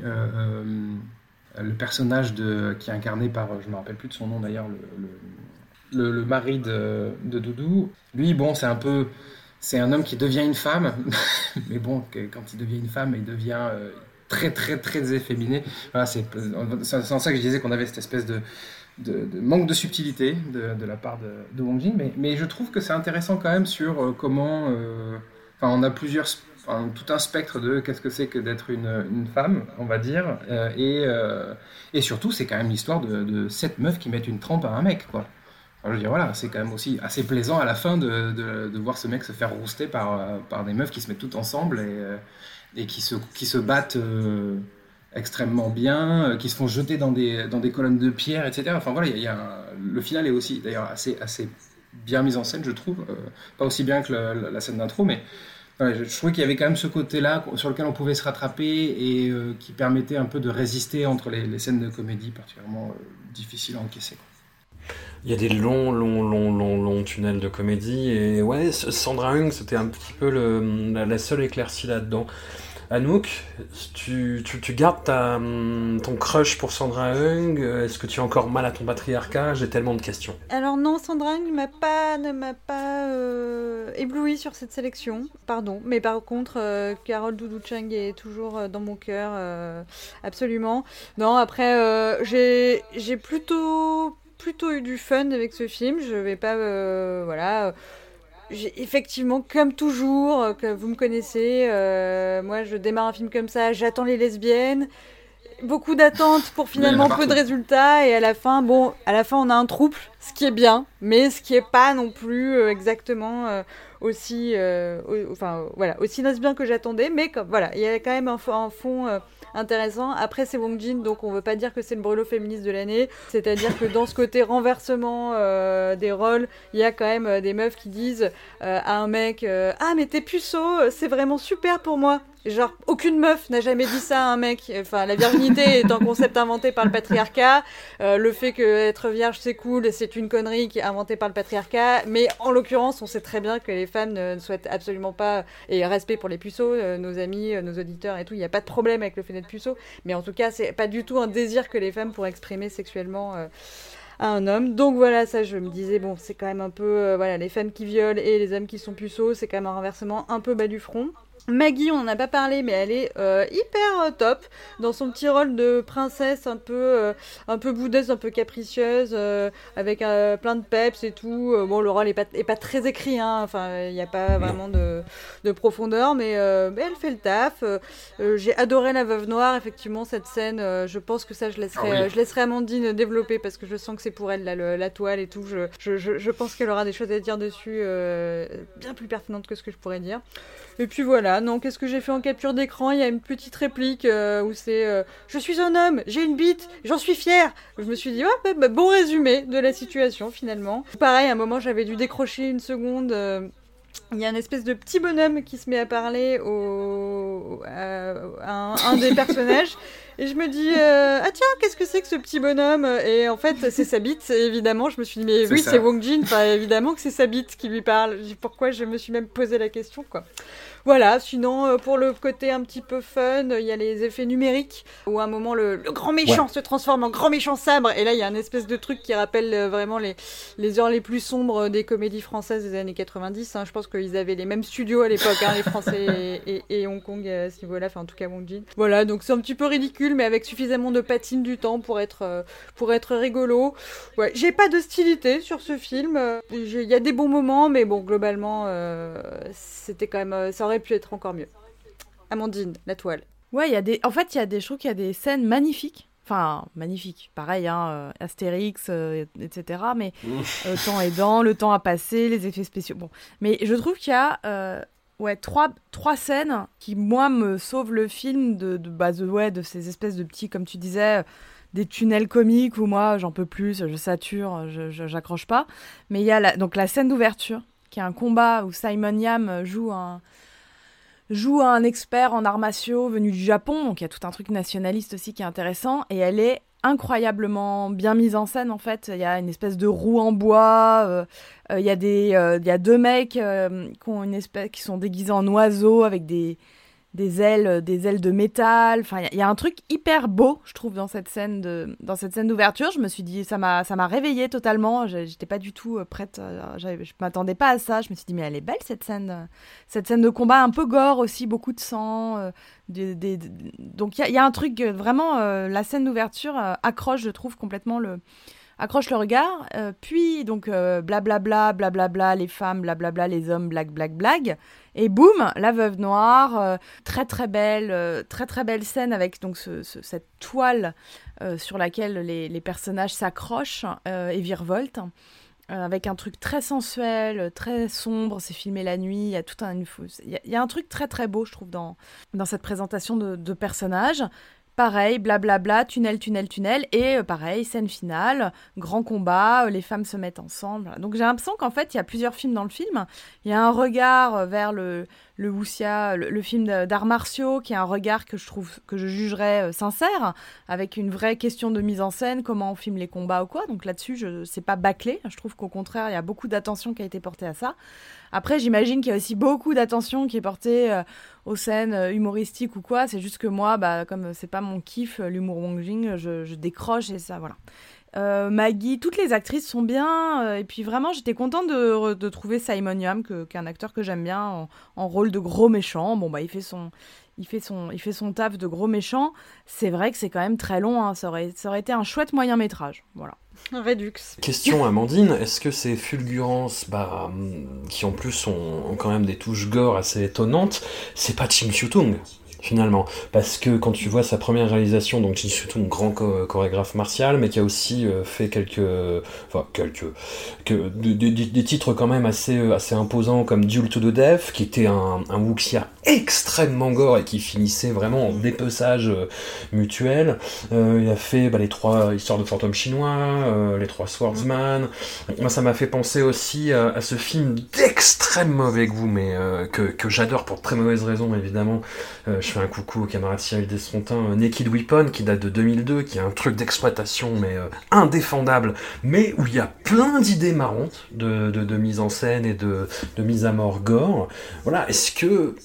le personnage de, qui est incarné par, je me rappelle plus de son nom d'ailleurs, le, le, le- mari de, Doudou. Lui, bon, c'est un peu, c'est un homme qui devient une femme, mais bon, quand il devient une femme, il devient euh, très très très efféminé. Voilà, c'est en ça que je disais qu'on avait cette espèce de, de, manque de subtilité de, la part de, de Wong Jing, mais, mais je trouve que c'est intéressant quand même sur euh, comment, euh, enfin, on a plusieurs, enfin, tout un spectre de qu'est-ce que c'est que d'être une, une femme, on va dire, et, et surtout c'est quand même l'histoire de sept meufs qui mettent une trempe à un mec, quoi. Je veux voilà, c'est quand même aussi assez plaisant à la fin de, de, voir ce mec se faire rouster par, euh, par des meufs qui se mettent toutes ensemble et, euh, et qui, se, qui se battent euh, extrêmement bien, qui se font jeter dans des, dans des colonnes de pierre, etc. Enfin voilà, il y y a le final est aussi d'ailleurs assez, assez bien mis en scène, je trouve. Pas aussi bien que la, scène d'intro, mais je, je trouvais qu'il y avait quand même ce côté-là sur lequel on pouvait se rattraper et qui permettait un peu de résister entre les, les scènes de comédie particulièrement difficiles à encaisser. Il y a des longs, longs, longs, longs, tunnels de comédie. Et ouais, Sandra Hung, c'était un petit peu la, seule éclaircie là-dedans. Anouk, tu, tu, gardes hum, ton crush pour Sandra Hung? Est-ce que tu as encore mal à ton patriarcat? J'ai tellement de questions. Alors non, Sandra pas, ne m'a pas euh, ébloui sur cette sélection, pardon. Mais par contre, euh, Carole Doudou Chang est toujours euh, dans mon cœur, absolument. Non, après, j'ai plutôt, plutôt eu du fun avec ce film. Je vais pas, euh, voilà. J'ai effectivement, comme toujours, euh, que vous me connaissez, euh, moi je démarre un film comme ça, j'attends les lesbiennes, beaucoup d'attentes pour finalement peu de résultats, et à la fin, bon, à la fin on a un trouble, ce qui est bien, mais ce qui est pas non plus exactement euh, aussi, au- enfin voilà, aussi bien que j'attendais, mais comme, voilà, il y a quand même un, un fond intéressant. Après, c'est Wong Jin, donc on veut pas dire que c'est le brûlot féministe de l'année. C'est-à-dire que dans ce côté renversement euh, des rôles, il y a quand même euh, des meufs qui disent euh, à un mec Ah, mais t'es puceau, c'est vraiment super pour moi. Genre, aucune meuf n'a jamais dit ça à un mec. Enfin, la virginité est un concept inventé par le patriarcat. Euh, le fait que être vierge c'est cool, c'est une connerie qui est inventée par le patriarcat. Mais en l'occurrence, on sait très bien que les femmes ne, souhaitent absolument pas. Et respect pour les puceaux, euh, nos amis, euh, nos auditeurs et tout, il n'y a pas de problème avec le fait d'être puceau. Mais en tout cas, c'est pas du tout un désir que les femmes pourraient exprimer sexuellement. à un homme. Donc voilà, ça je me disais, bon, c'est quand même un peu, voilà, les femmes qui violent et les hommes qui sont puceaux, c'est quand même un renversement un peu bas du front. Maggie, on en a pas parlé, mais elle est euh, hyper euh, top dans son petit rôle de princesse un peu, euh, un peu boudeuse, un peu capricieuse, euh, avec plein de peps et tout. Bon, le rôle est pas, est pas très écrit, hein. enfin, il n'y a pas vraiment de, de profondeur, mais, mais elle fait le taf. J'ai adoré la veuve noire, effectivement, cette scène. je pense que ça, je laisserai, Ah oui. je laisserai Amandine développer parce que je sens que c'est pour elle là, le- la toile et tout. Je, je, je, je pense qu'elle aura des choses à dire dessus bien plus pertinentes que ce que je pourrais dire. Et puis voilà, non, qu'est-ce que j'ai fait en capture d'écran? Il y a une petite réplique euh, où c'est euh, Je suis un homme, j'ai une bite, j'en suis fier. Je me suis dit, ouais, bah, bah, bon résumé de la situation finalement. Pareil, à un moment, j'avais dû décrocher une seconde. euh, il y a une espèce de petit bonhomme qui se met à parler au, à, un, un des personnages. Et je me dis, euh, ah tiens, qu'est-ce que c'est que ce petit bonhomme? Et en fait, c'est sa bite, évidemment. Je me suis dit, mais oui, c'est Wong Jin. Enfin, évidemment que c'est sa bite qui lui parle. Pourquoi je me suis même posé la question, quoi. Voilà, sinon, euh, pour le côté un petit peu fun, il y a les effets numériques, où à un moment, le, le grand méchant se transforme en grand méchant sabre, et là, il y a un espèce de truc qui rappelle euh, vraiment les, les heures les plus sombres des comédies françaises des années 90. hein. Je pense qu'ils avaient les mêmes studios à l'époque, hein, les Français et, et- et Hong Kong à ce niveau-là, enfin en tout cas Wong Jin. Voilà, donc c'est un petit peu ridicule, mais avec suffisamment de patine du temps pour être, euh, pour être rigolo. Ouais, j'ai pas d'hostilité sur ce film. euh, Il y a des bons moments, mais bon, globalement, euh, c'était quand même, euh, ça aurait pu être encore mieux. Amandine, la toile. Ouais, il y a des. En fait, il y a des. Je trouve qu'il y a des scènes magnifiques. Enfin, magnifiques. Pareil, hein, euh, Astérix, euh, etc. Mais euh, le temps aidant, le temps a passé, les effets spéciaux. Bon, mais je trouve qu'il y a. euh, Ouais, trois, trois scènes qui, moi, me sauvent le film de, de, bah, de, ouais, de ces espèces de petits, comme tu disais, euh, des tunnels comiques où moi, j'en peux plus, je sature, je, je- j'accroche pas. Mais il y a la, donc la scène d'ouverture, qui est un combat où Simon Yam joue un, joue un expert en arts venu du Japon, donc il y a tout un truc nationaliste aussi qui est intéressant, et elle est incroyablement bien mise en scène en fait. Il y a une espèce de roue en bois, euh, euh, il y a des, euh, deux mecs qui ont une espèce, qui sont déguisés en oiseaux avec des des ailes, des ailes de métal. Enfin, il y a- un truc hyper beau, je trouve, dans cette scène de, dans cette scène d'ouverture. Je me suis dit, ça m'a, ça m'a réveillée totalement. J'étais pas du tout euh, prête. euh, je m'attendais pas à ça. Je me suis dit, mais elle est belle cette scène, euh, cette scène de combat un peu gore aussi, beaucoup de sang. euh, donc il y a, un truc euh, vraiment, euh, la scène d'ouverture euh, accroche, je trouve complètement le accroche le regard. Euh, puis donc euh, blablabla, blablabla, les femmes, blablabla, les hommes, blague, blague, blague. Et boum, la veuve noire, euh, très très belle, euh, très très belle scène avec donc ce- ce- cette toile sur laquelle les, personnages s'accrochent et virevoltent. avec un truc très sensuel, très sombre, c'est filmé la nuit, il y a tout un... Il y, un truc très très beau, je trouve, dans, dans cette présentation de, de personnages. Pareil, blablabla, tunnel, tunnel, tunnel, et euh, pareil, scène finale, grand combat, euh, les femmes se mettent ensemble. Donc j'ai l'impression qu'en fait, il y a plusieurs films dans le film. Il y a un regard euh, vers le, le wuxia, le, le film d'arts martiaux, qui est un regard que je trouve, que je jugerais euh, sincère, avec une vraie question de mise en scène, comment on filme les combats ou quoi. Donc là-dessus, je c'est pas bâclé. Je trouve qu'au contraire, il y a beaucoup d'attention qui a été portée à ça. Après, j'imagine qu'il y a aussi beaucoup d'attention qui est portée euh, aux scènes euh, humoristiques ou quoi. C'est juste que moi, bah, comme c'est pas mon kiff, l'humour Wong Jing, je, je décroche et ça, voilà. Euh, Maggie, toutes les actrices sont bien. euh, et puis vraiment, j'étais contente de, de trouver Simon Yam, qui est un acteur que j'aime bien, en, en rôle de gros méchant. Bon, bah, il fait son, il fait son, il fait son taf de gros méchant. C'est vrai que c'est quand même très long. hein, Ça, aurait, ça aurait été un chouette moyen métrage. Voilà. Redux. Question Amandine, est-ce que ces fulgurances, bah, qui en plus ont, ont quand même des touches gore assez étonnantes, c'est pas Ching Chiu-tung finalement. Parce que quand tu vois sa première réalisation, donc surtout un grand chorégraphe martial, mais qui a aussi euh, fait quelques, enfin quelques, que, des titres quand même assez, euh, assez imposants comme Duel to the Death, qui était un, un wuxia extrêmement gore et qui finissait vraiment en dépeçage euh, mutuel. il a fait bah, les trois histoires de fantômes chinois, les trois Swordsman. Moi, ça m'a fait penser aussi à, ce film d'extrême mauvais goût, mais que, que j'adore pour très mauvaises raisons évidemment je fais un coucou au camarade Cyril Desfontains, euh, Naked Weapon, qui date de 2002, qui est un truc d'exploitation, mais euh, indéfendable, mais où il y a plein d'idées marrantes de, de, mise en scène et de, de mise à mort gore. Voilà, est-ce que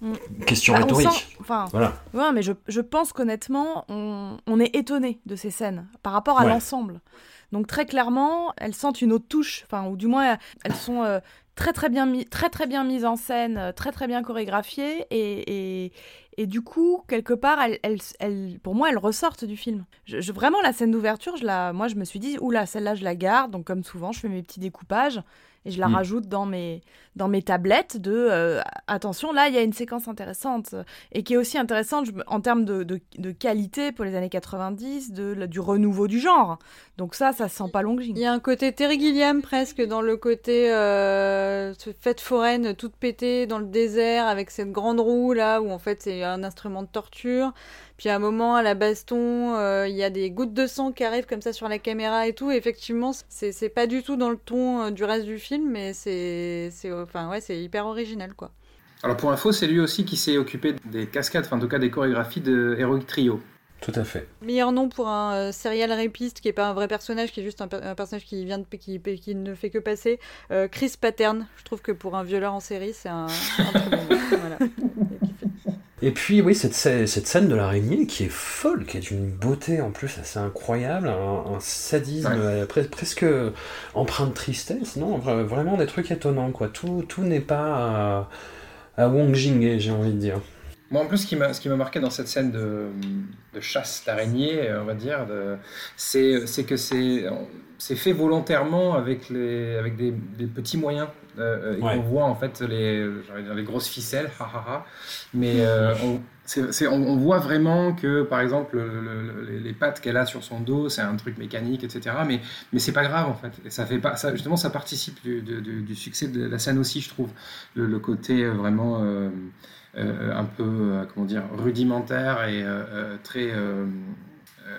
mm. Question bah, rhétorique. Enfin, voilà. Ouais, mais je, je pense qu'honnêtement, on, on, est étonné de ces scènes par rapport à l'ensemble. Donc très clairement, elles sentent une autre touche, enfin, ou du moins elles sont euh, très très bien mis, très très bien mise en scène, euh, très très bien chorégraphiée et, et, et du coup quelque part elle, elle, elle, pour moi elles ressortent du film. Je, vraiment la scène d'ouverture, je la, moi je me suis dit oula celle-là je la garde donc comme souvent je fais mes petits découpages et je la mm. rajoute dans mes, dans mes tablettes de euh, attention, là, il y a une séquence intéressante et qui est aussi intéressante en termes de, qualité pour les années 90, de, du renouveau du genre. Donc ça, ça sent pas Longing. Il y a un côté Terry Gilliam presque dans le côté euh, fête foraine toute pétée dans le désert avec cette grande roue là où en fait c'est un instrument de torture. Puis à un moment, à la baston, euh, il y a des gouttes de sang qui arrivent comme ça sur la caméra et tout. effectivement, c'est pas du tout dans le ton euh, du reste du film, mais c'est enfin, ouais, hyper original, quoi. Alors pour info, c'est lui aussi qui s'est occupé des cascades, enfin en tout cas des chorégraphies de Heroic Trio. Tout à fait. Meilleur nom pour un euh, serial rapiste qui est pas un vrai personnage, qui est juste un, personnage qui vient de qui, qui, ne fait que passer. Chris Pattern. Je trouve que pour un violeur en série, c'est un, un très bon nom. Voilà. Et puis, oui, cette, cette scène de l'araignée qui est folle, qui est d'une beauté en plus assez incroyable, un, sadisme euh, presque empreint de tristesse, non Vraiment des trucs étonnants, quoi. Tout, tout n'est pas à, Wong Jing, j'ai envie de dire. Moi, en plus, ce qui m'a marqué dans cette scène de, de chasse d'araignée, on va dire, c'est que c'est fait volontairement avec, les, avec des, des petits moyens. Euh, euh, on voit en fait les, dire, les grosses ficelles, mais euh, on, on, voit vraiment que par exemple les, pattes qu'elle a sur son dos, c'est un truc mécanique, etc. Mais, mais c'est pas grave en fait. Et ça fait pas, ça, justement, ça participe du, du, succès de la scène aussi, je trouve. Le, côté vraiment un peu, comment dire, rudimentaire et très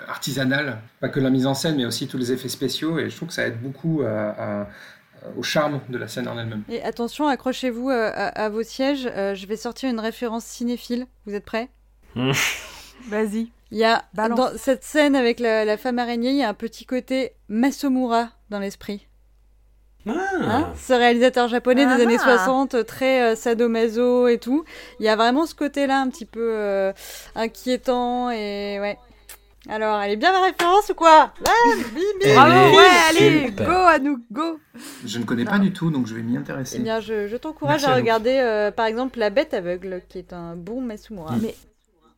artisanal, pas que la mise en scène, mais aussi tous les effets spéciaux. Et je trouve que ça aide beaucoup à, euh, au charme de la scène en elle-même. Et attention, accrochez-vous euh, à, vos sièges. Euh, je vais sortir une référence cinéphile. Vous êtes prêts? Vas-y. Il y a dans cette scène avec la, femme araignée, il y a un petit côté Masomura dans l'esprit. Ah. Hein? Ce réalisateur japonais des années 60, très sadomaso et tout. Il y a vraiment ce côté-là un petit peu inquiétant et ouais. Alors, elle est bien ma référence ou quoi Bravo, ouais, allez, go à nous, go Je ne connais pas du tout, donc je vais m'y intéresser. Eh bien, je, t'encourage à, regarder, euh, par exemple, La Bête aveugle, qui est un bon Masumura. Mais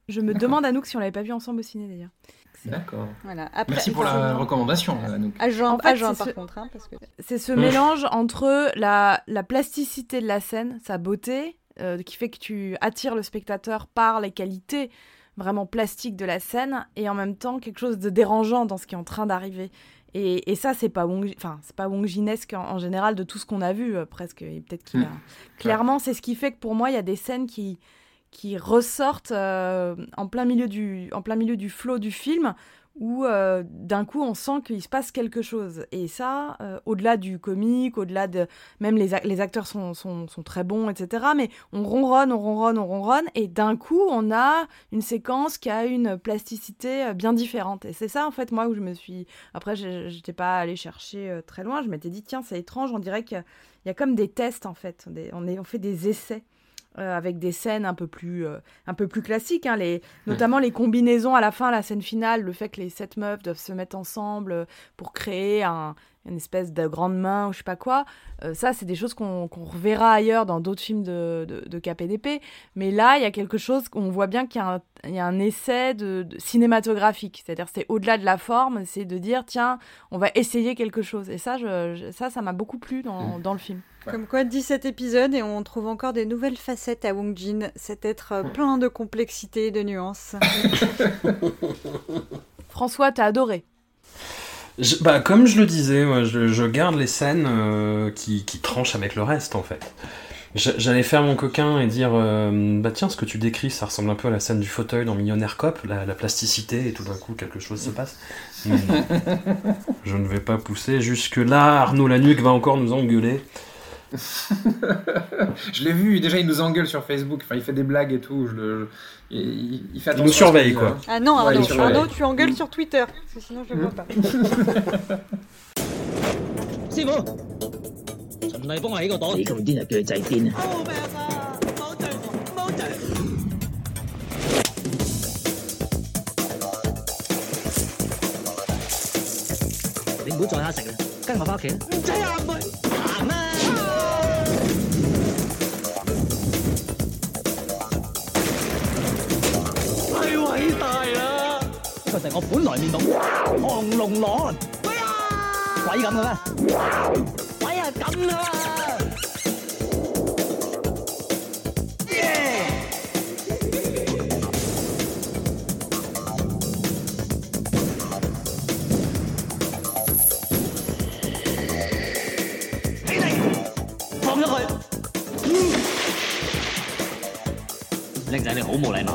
je me demande, Anouk, si on l'avait pas vu ensemble au ciné, d'ailleurs. D'accord. Voilà. Merci pour la recommandation, Anouk. Agent, agent par contre. Hein, parce que... C'est ce mélange entre la, la plasticité de la scène, sa beauté, euh, qui fait que tu attires le spectateur par les qualités vraiment plastique de la scène et en même temps quelque chose de dérangeant dans ce qui est en train d'arriver. Et, et, ça, c'est pas Wong, enfin, c'est pas Wongjinesque en, en, général de tout ce qu'on a vu, euh, presque. Et peut-être qu'il a. Hmm. Clairement, c'est ce qui fait que pour moi, il y a des scènes qui, qui ressortent euh, en, plein milieu du, en plein milieu du flot du film, où euh, d'un coup on sent qu'il se passe quelque chose. Et ça, euh, au-delà du comique, au-delà de... Même les, les acteurs sont, sont, sont, très bons, etc. Mais on ronronne, on ronronne, on ronronne, et d'un coup on a une séquence qui a une plasticité euh, bien différente. Et c'est ça en fait moi où je me suis... Après j'étais pas allée chercher très loin, je m'étais dit tiens c'est étrange, on dirait qu'il y, a comme des tests en fait, on, est, on fait des essais. Euh, avec des scènes un peu plus, euh, un peu plus classiques, hein, les, notamment les combinaisons à la fin, la scène finale, le fait que les sept meufs doivent se mettre ensemble euh, pour créer un, une espèce de grande main ou je sais pas quoi. ça, c'est des choses qu'on reverra ailleurs dans d'autres films de, de, KPDP. Mais là, il y a quelque chose qu'on voit bien qu'il y, y, a un essai de, cinématographique. C'est-à-dire, c'est au-delà de la forme, c'est de dire, tiens, on va essayer quelque chose. Et ça, je, ça, ça m'a beaucoup plu dans, dans le film. Comme quoi, 17 épisodes et on trouve encore des nouvelles facettes à Wong Jin, cet être euh, plein de complexité et de nuances. François, t'as adoré. Je- bah, comme je le disais, je, je garde les scènes euh, qui, qui tranchent avec le reste en fait. J'allais faire mon coquin et dire euh, bah tiens ce que tu décris ça ressemble un peu à la scène du fauteuil dans Millionnaire Cop la, la plasticité et tout d'un coup quelque chose se passe. Mais non. je ne vais pas pousser jusque là. Arnaud Lanuc va encore nous engueuler Je l'ai vu, déjà il nous engueule sur Facebook, enfin il fait des blagues et tout, je le- je- il, il fait Il nous attention à ce surveille, qu'il dit, quoi. hein. Ah non, Ouais, Arnaud, il surveille. Arnaud, tu engueules sur Twitter, parce que sinon je le vois pas. 师傅，循例帮我起个朵。你咁癫就叫佢仔癫啊！你唔好再虾食啦，跟我翻屋企啦。唔使啊，唔去行啦。 我本来面到红龙罗鬼啊鬼咁嘅咩？鬼啊咁啊耶起嚟放咗佢。嗯。靓仔你好冇礼貌。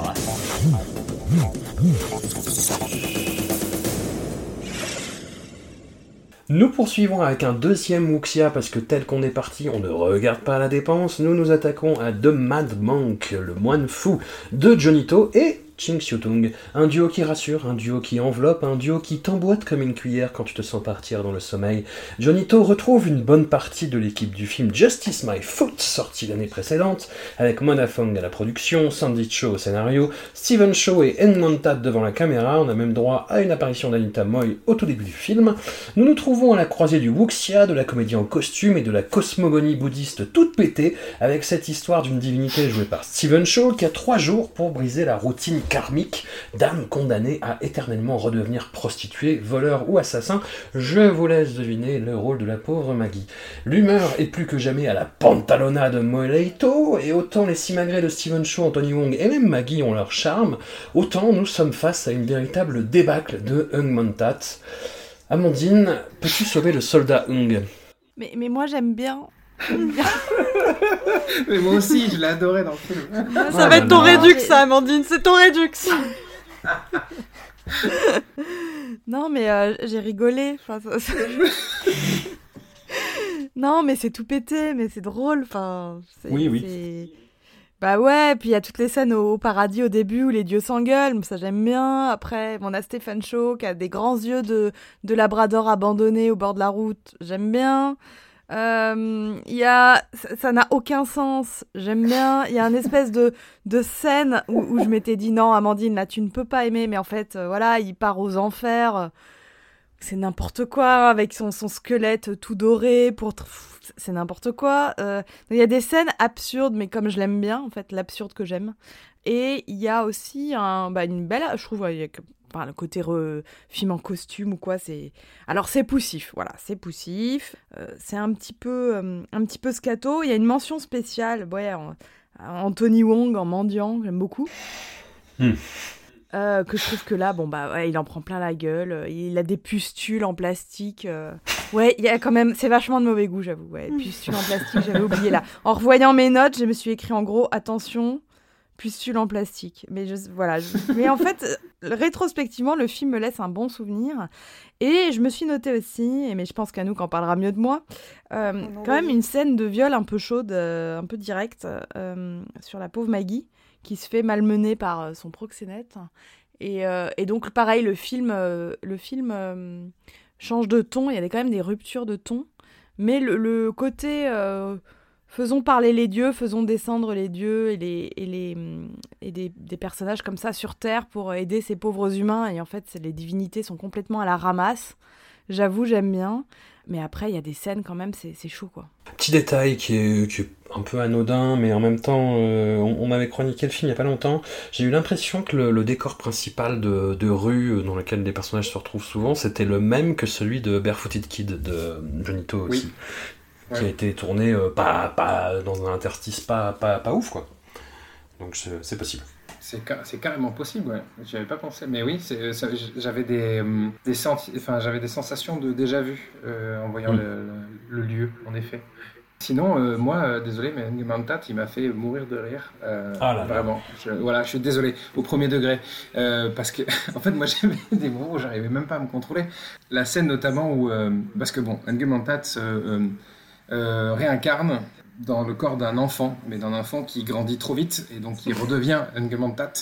Nous poursuivons avec un deuxième Wuxia parce que tel qu'on est parti, on ne regarde pas la dépense. Nous nous attaquons à The Mad Monk, le moine fou de Jonito et Ching Xiutung. Un duo qui rassure, un duo qui enveloppe, un duo qui t'emboîte comme une cuillère quand tu te sens partir dans le sommeil. Jonito retrouve une bonne partie de l'équipe du film Justice My Foot, sorti l'année précédente, avec Mona Fong à la production, Sandy Cho au scénario, Steven Shaw et Enmontat devant la caméra. On a même droit à une apparition d'Anita Moy au tout début du film. Nous nous trouvons à la croisée du Wuxia, de la comédie en costume et de la cosmogonie bouddhiste toute pétée, avec cette histoire d'une divinité jouée par Steven Shaw qui a trois jours pour briser la routine karmique d'âme condamnée à éternellement redevenir prostituée, voleur ou assassin. Je vous laisse deviner le rôle de la pauvre Maggie. L'humeur est plus que jamais à la pantalona de Moleito, et autant les simagrées de Steven Shaw, Anthony Wong et même Maggie ont leur charme, autant nous sommes face à une véritable débâcle de Hung Montat. Amandine, peux-tu sauver le soldat Hung? Mais, mais moi, j'aime bien. Mais moi aussi, je l'ai adoré dans le film. Ça Ah va être ton rédux, ça, Amandine, c'est ton rédux. Non, mais euh, j'ai rigolé. Enfin, ça- ça- non, mais c'est tout pété, mais c'est drôle. Enfin, c'est- Oui, oui. c'est- Bah ouais, puis il y a toutes les scènes au, au paradis au début où les dieux s'engueulent, ça j'aime bien. Après, on a Stéphane Shaw qui a des grands yeux de, de labrador abandonné au bord de la route, j'aime bien. Euh, Il y a, ça n'a aucun sens, j'aime bien. Il y a une espèce de, de scène où, je m'étais dit non, Amandine, là tu ne peux pas aimer, mais en fait, euh, voilà, il part aux enfers. C'est n'importe quoi avec son, son squelette tout doré pour. C'est n'importe quoi. Euh, il y a des scènes absurdes, mais comme je l'aime bien, en fait, l'absurde que j'aime. Et il y a aussi un, bah, une belle, je trouve, y a enfin, le côté re- film en costume ou quoi, c'est. Alors c'est poussif, voilà, c'est poussif. Euh, c'est un petit peu, euh, un petit peu scato. Il y a une mention spéciale, ouais, en- Anthony Wong en mendiant, j'aime beaucoup. Hmm. Euh, que je trouve que là, bon bah ouais, il en prend plein la gueule. Il a des pustules en plastique. euh. Ouais, il y a quand même, c'est vachement de mauvais goût, j'avoue. Ouais, pustules en plastique, j'avais oublié là. En revoyant mes notes, je me suis écrit en gros, attention, pustules en plastique. Mais je, voilà. je- Mais en fait, euh, rétrospectivement, le film me laisse un bon souvenir. Et je me suis noté aussi, mais je pense qu'Anouk en parlera mieux de moi, euh, non, quand même une scène de viol un peu chaude, euh, un peu directe, euh, sur la pauvre Maggie qui se fait malmener par son proxénète. Et, et donc, pareil, le film, le film change de ton. Il y a quand même des ruptures de ton. Mais le, le côté faisons parler les dieux, faisons descendre les dieux et, les, et, les, et des, des personnages comme ça sur Terre pour aider ces pauvres humains. Et en fait, les divinités sont complètement à la ramasse. J'avoue, j'aime bien. Mais après, il y a des scènes quand même, c'est c'est chaud, quoi. Petit détail qui est, qui est un peu anodin, mais en même temps, euh, on, on m'avait chroniqué le film il n'y a pas longtemps. J'ai eu l'impression que le, le décor principal de, de rue euh, dans lequel des personnages se retrouvent souvent, c'était le même que celui de Barefooted Kid de Jonito aussi. Qui a été tourné euh, pas, pas dans un interstice pas, pas, pas ouf, quoi. Donc c'est possible. C'est ca- c'est carrément possible, ouais. J'y avais pas pensé. Mais oui, j'avais des, hum, des, senti- enfin, j'avais des sensations de déjà vu euh, en voyant Mm. le, le- le lieu, en effet. Sinon, euh, moi, euh, désolé, mais Mantat, il m'a fait mourir de rire. euh, Ah là là. vraiment. Je, voilà, je suis désolé, au premier degré. Euh, parce que, en fait, moi, j'avais des moments où j'arrivais même pas à me contrôler. La scène, notamment, où. euh, parce que, bon, Mantat se euh, euh, réincarne dans le corps d'un enfant, mais d'un enfant qui grandit trop vite et donc il redevient Mantat.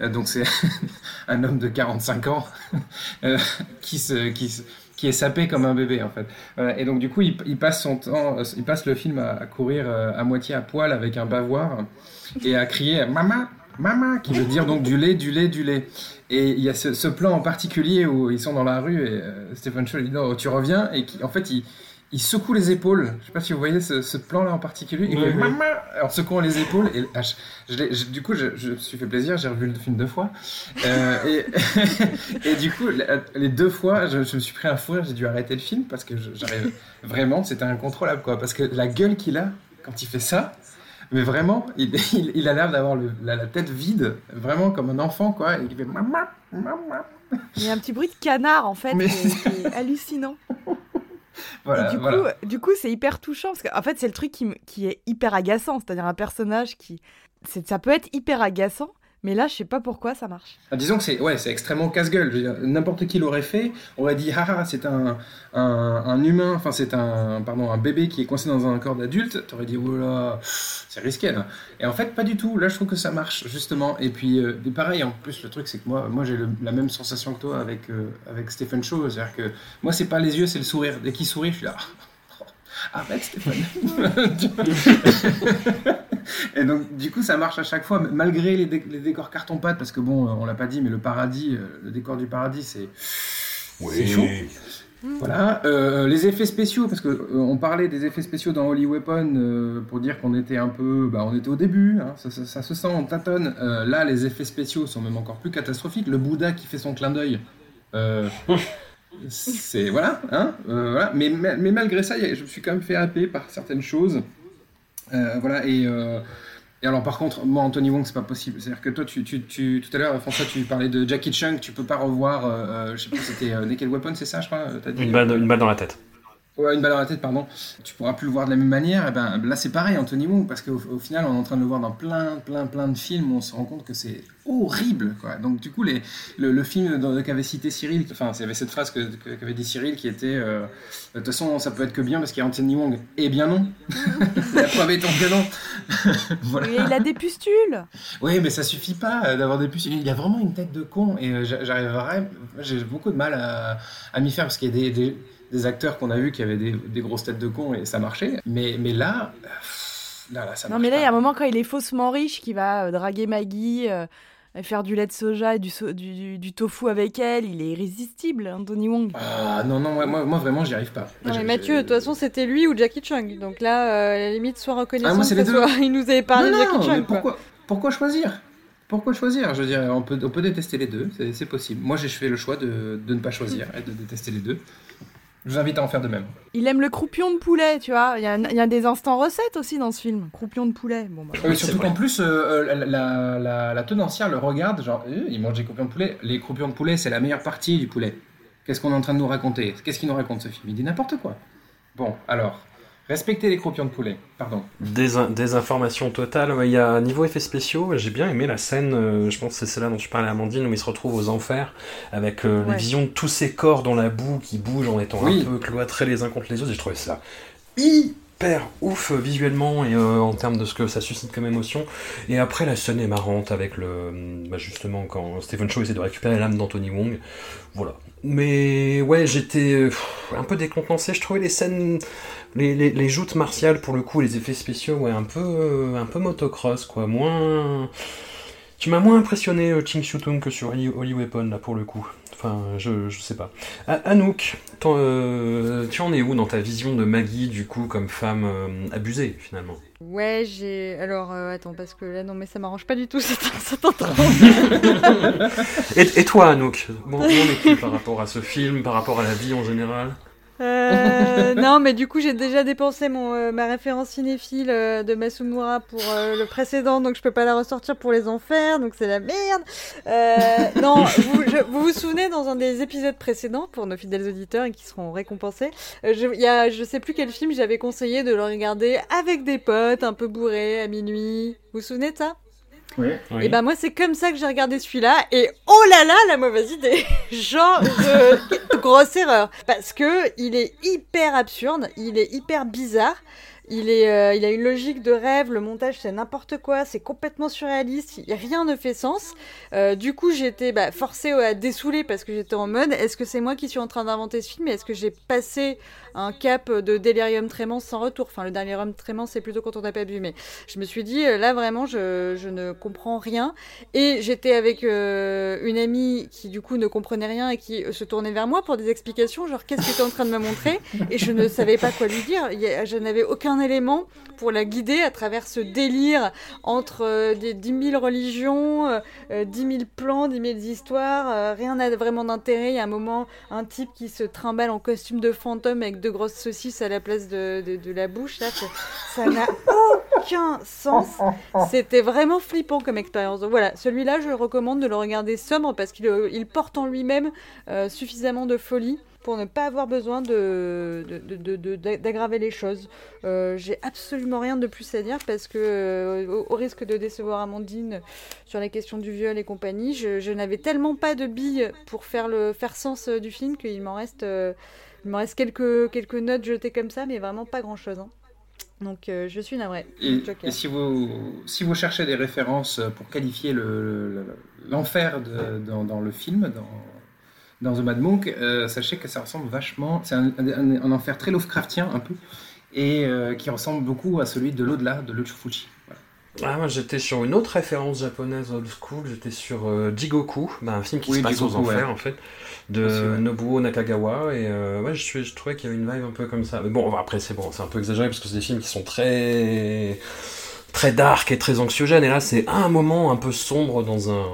Euh, donc c'est un homme de 45 ans euh, qui, qui, qui est sapé comme un bébé en fait. Voilà. Et donc du coup il, passe son temps, euh, il passe le film à, courir euh, à moitié à poil avec un bavoir et à crier maman, maman, qui veut dire donc du lait, du lait, du lait. Et il y a ce, plan en particulier où ils sont dans la rue et euh, Stephen Chow dit non tu reviens et qui, en fait il il secoue les épaules. Je sais pas si vous voyez ce, ce plan-là en particulier. Il Oui, fait oui. maman en secouant les épaules. Et ah, je- je l'ai- je- du coup, je, je me suis fait plaisir. J'ai revu le film deux fois. Euh, et, et du coup, les deux fois, je, je me suis pris un fou rire. J'ai dû arrêter le film parce que j'arrive vraiment, c'était incontrôlable quoi. Parce que la gueule qu'il a quand il fait ça. Mais vraiment, il, il, il a l'air d'avoir la, la tête vide, vraiment comme un enfant, quoi. Et il fait maman, maman. Il y a un petit bruit de canard en fait, Mais- qui est hallucinant. Voilà, du voilà. coup, du coup, c'est hyper touchant parce qu'en fait, c'est le truc qui, qui est hyper agaçant, c'est-à-dire un personnage qui, ça peut être hyper agaçant, mais là, je sais pas pourquoi ça marche. Ah, disons que c'est ouais, extrêmement casse-gueule. N'importe qui l'aurait fait, aurait dit haha, c'est un, un, humain, enfin c'est un pardon un bébé qui est coincé dans un corps d'adulte. T'aurais dit oh là, c'est risqué là. Et en fait pas du tout. Là je trouve que ça marche justement. Et puis euh, pareil en plus le truc c'est que moi moi j'ai la même sensation que toi avec euh, avec Stephen Chow, c'est-à-dire que moi c'est pas les yeux c'est le sourire. Dès qu'il sourit je suis là. Arrête Stéphane. Et donc, du coup, ça marche à chaque fois, malgré les, dé- les décors carton-pâte, parce que bon, euh, on l'a pas dit, mais le paradis, euh, le décor du paradis, c'est. C'est chaud. Voilà. Euh, les effets spéciaux, parce que euh, on parlait des effets spéciaux dans Holy Weapon euh, pour dire qu'on était un peu. Bah, on était au début, hein, ça, ça- ça se sent, on tâtonne. Euh, là, les effets spéciaux sont même encore plus catastrophiques. Le Bouddha qui fait son clin d'œil. c'est voilà, hein, euh, voilà. Mais, mais, malgré ça, je me suis quand même fait happer par certaines choses. Euh, voilà, et, euh, et alors par contre, moi, Anthony Wong, c'est pas possible. C'est-à-dire que toi, tu, tu, tu- tout à l'heure, François, tu parlais de Jackie Chung, tu peux pas revoir, je sais plus, c'était Naked Weapon, c'est ça, je crois t'as dit? Une balle dans la tête. Ouais, une balle dans la tête, pardon. Tu pourras plus le voir de la même manière. Et ben, là, c'est pareil, Anthony Wong, parce qu'au au final, on est en train de le voir dans plein, plein, plein de films où on se rend compte que c'est horrible, quoi. Donc, du coup, les, le, le film qu'avait cité Cyril, enfin, il y avait cette phrase que- que- qu'avait dit Cyril qui était euh, De toute façon, ça peut être que bien parce qu'il y a Anthony Wong. Eh bien, non. la preuve étant que non. voilà. Et il a des pustules. Oui, mais ça suffit pas euh, d'avoir des puces. Il a vraiment une tête de con et euh, j'a- j'arrive vraiment. J'ai beaucoup de mal à, à m'y faire parce qu'il y a des, des, des acteurs qu'on a vus qui avaient des, des grosses têtes de con et ça marchait. Mais, mais là, là, là, ça Non, mais là, il y a un moment quand il est faussement riche, qui va euh, draguer Maggie, euh, et faire du lait de soja et du, so- du, du- du tofu avec elle, il est irrésistible, Anthony Wong. Ah non, non, moi, moi, vraiment, j'y arrive pas. Non, J'ai- mais Mathieu, de toute façon, c'était lui ou Jackie Chung. Donc là, euh, à la limite, soit reconnaissant Ah, moi, c'est que les deux. soit- il nous avait parlé non, de Jackie non, quoi. pourquoi, pourquoi choisir? Pourquoi choisir? Je veux dire, on peut, on peut détester les deux, c'est c'est possible. Moi, j'ai fait le choix de, de ne pas choisir et de détester les deux. Je vous invite à en faire de même. Il aime le croupion de poulet, tu vois. Il y, a, il y a des instants recettes aussi dans ce film. Croupion de poulet. Bon, bah. Oui, surtout qu'en plus, euh, euh, la, la, la, la tenancière le regarde, genre, Euh, il mange des croupions de poulet. Les croupions de poulet, c'est la meilleure partie du poulet. Qu'est-ce qu'on est en train de nous raconter? Qu'est-ce qu'il nous raconte ce film? Il dit n'importe quoi. Bon, alors, respectez les croupions de poulet. Pardon. Désin- désinformation totale. Ouais, Il y a niveau effets spéciaux, j'ai bien aimé la scène, euh, je pense que c'est celle-là dont tu parlais Amandine, où il se retrouve aux enfers, avec euh, les visions de tous ces corps dans la boue qui bougent en étant Oui. un peu cloîtrés les uns contre les autres. J'ai trouvé ça hyper ouf euh, visuellement et euh, en termes de ce que ça suscite comme émotion. Et après, la scène est marrante avec le. bah, justement, quand Stephen Chow essaie de récupérer l'âme d'Anthony Wong. Voilà. Mais ouais, j'étais un peu décontenancé. Je trouvais les scènes, les, joutes martiales pour le coup, les effets spéciaux, un peu, euh, un peu motocross, quoi. Moins. Tu m'as moins impressionné, euh, Ching Shutung, que sur Holy Weapon, là, pour le coup. Enfin, je, je sais pas. A- Anouk, euh, tu en es où dans ta vision de Maggie, du coup, comme femme euh, abusée, finalement? Ouais, j'ai. Alors, euh, attends, parce que là, non, mais ça m'arrange pas du tout cette, cette et, et toi, Anouk? Bon, où en es-tu par rapport à ce film, par rapport à la vie en général? Euh, non, mais du coup, j'ai déjà dépensé mon, euh, ma référence cinéphile euh, de Masumura pour euh, le précédent, donc je peux pas la ressortir pour les enfers, donc c'est la merde. Euh, non, vous, je- vous vous souvenez dans un des épisodes précédents, pour nos fidèles auditeurs et qui seront récompensés, euh, je, il y a, je sais plus quel film, j'avais conseillé de le regarder avec des potes, un peu bourrés, à minuit. Vous vous souvenez de ça? Oui. et ben moi c'est comme ça que j'ai regardé celui-là et oh là là la mauvaise idée genre je... grosse erreur parce que il est hyper absurde il est hyper bizarre il, est, euh, il a une logique de rêve, le montage c'est n'importe quoi, c'est complètement surréaliste, rien ne fait sens. Euh, du coup j'étais bah, forcée à dessouler parce que j'étais en mode est-ce que c'est moi qui suis en train d'inventer ce film et est-ce que j'ai passé un cap de délirium trémens sans retour. Enfin le délirium trémens c'est plutôt quand on n'a pas bu mais je me suis dit euh, là vraiment je, ne comprends rien. Et j'étais avec euh, une amie qui du coup ne comprenait rien et qui euh, se tournait vers moi pour des explications genre qu'est-ce que tu en train de me montrer? Et je ne savais pas quoi lui dire. Je n'avais aucun élément pour la guider à travers ce délire entre des 10 000 religions, euh, euh, 10 000 plans, 10 000 histoires, rien n'a vraiment d'intérêt. Il y a un moment, un type qui se trimballe en costume de fantôme avec deux grosses saucisses à la place de, de, de la bouche. Là, ça n'a aucun sens. C'était vraiment flippant comme expérience. Voilà, celui-là, je recommande de le regarder sobre parce qu'il euh, porte en lui-même euh, suffisamment de folie pour ne pas avoir besoin de, de- de- de- de- d'aggraver les choses. Euh, J'ai absolument rien de plus à dire parce que, au, risque de décevoir Amandine sur la question du viol et compagnie, je, je n'avais tellement pas de billes pour faire, le, faire sens du film qu'il m'en reste, il m'en reste quelques, quelques notes jetées comme ça, mais vraiment pas grand-chose. hein. Donc euh, je suis navrée. Et, si, vous, si vous cherchez des références pour qualifier le- le- l'enfer de- dans, dans le film, dans, dans The Mad Monk, euh, sachez que ça ressemble vachement. C'est un, un- un enfer très Lovecraftien, un peu, et euh, qui ressemble beaucoup à celui de l'au-delà de Luchufuchi. Voilà. Ah, moi j'étais sur une autre référence japonaise old school, j'étais sur euh, Jigoku, bah, un film qui Oui, se passe aux enfers ouais. en fait, de ouais. Nobuo Nakagawa, et euh, ouais, je, suis- je trouvais qu'il y avait une vibe un peu comme ça. Mais bon, après c'est bon, c'est un peu exagéré parce que c'est des films qui sont très très dark et très anxiogènes, et là c'est un moment un peu sombre dans un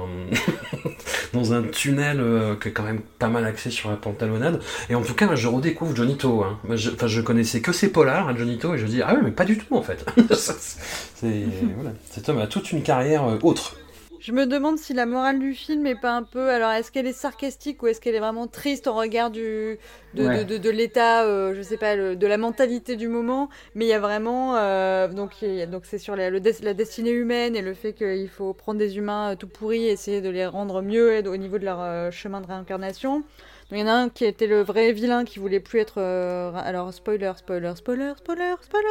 dans un tunnel euh, qui est quand même pas mal axé sur la pantalonnade, et en tout cas je redécouvre Johnito, hein. Je, enfin, je connaissais que ses polars, hein, Johnito, et je dis ah ouais mais pas du tout en fait. c'est cet homme a toute une carrière euh, autre. Je me demande si la morale du film est pas un peu. Alors, est-ce qu'elle est sarcastique ou est-ce qu'elle est vraiment triste au regard du, de, Ouais. de, de, de l'état, euh, je sais pas, le- de la mentalité du moment Mais il y a vraiment. euh, donc, a- donc c'est sur la, le des- la destinée humaine et le fait qu'il faut prendre des humains euh, tout pourris et essayer de les rendre mieux et- au niveau de leur euh, chemin de réincarnation. Il y en a un qui était le vrai vilain qui voulait plus être. euh, alors, spoiler, spoiler, spoiler, spoiler, spoiler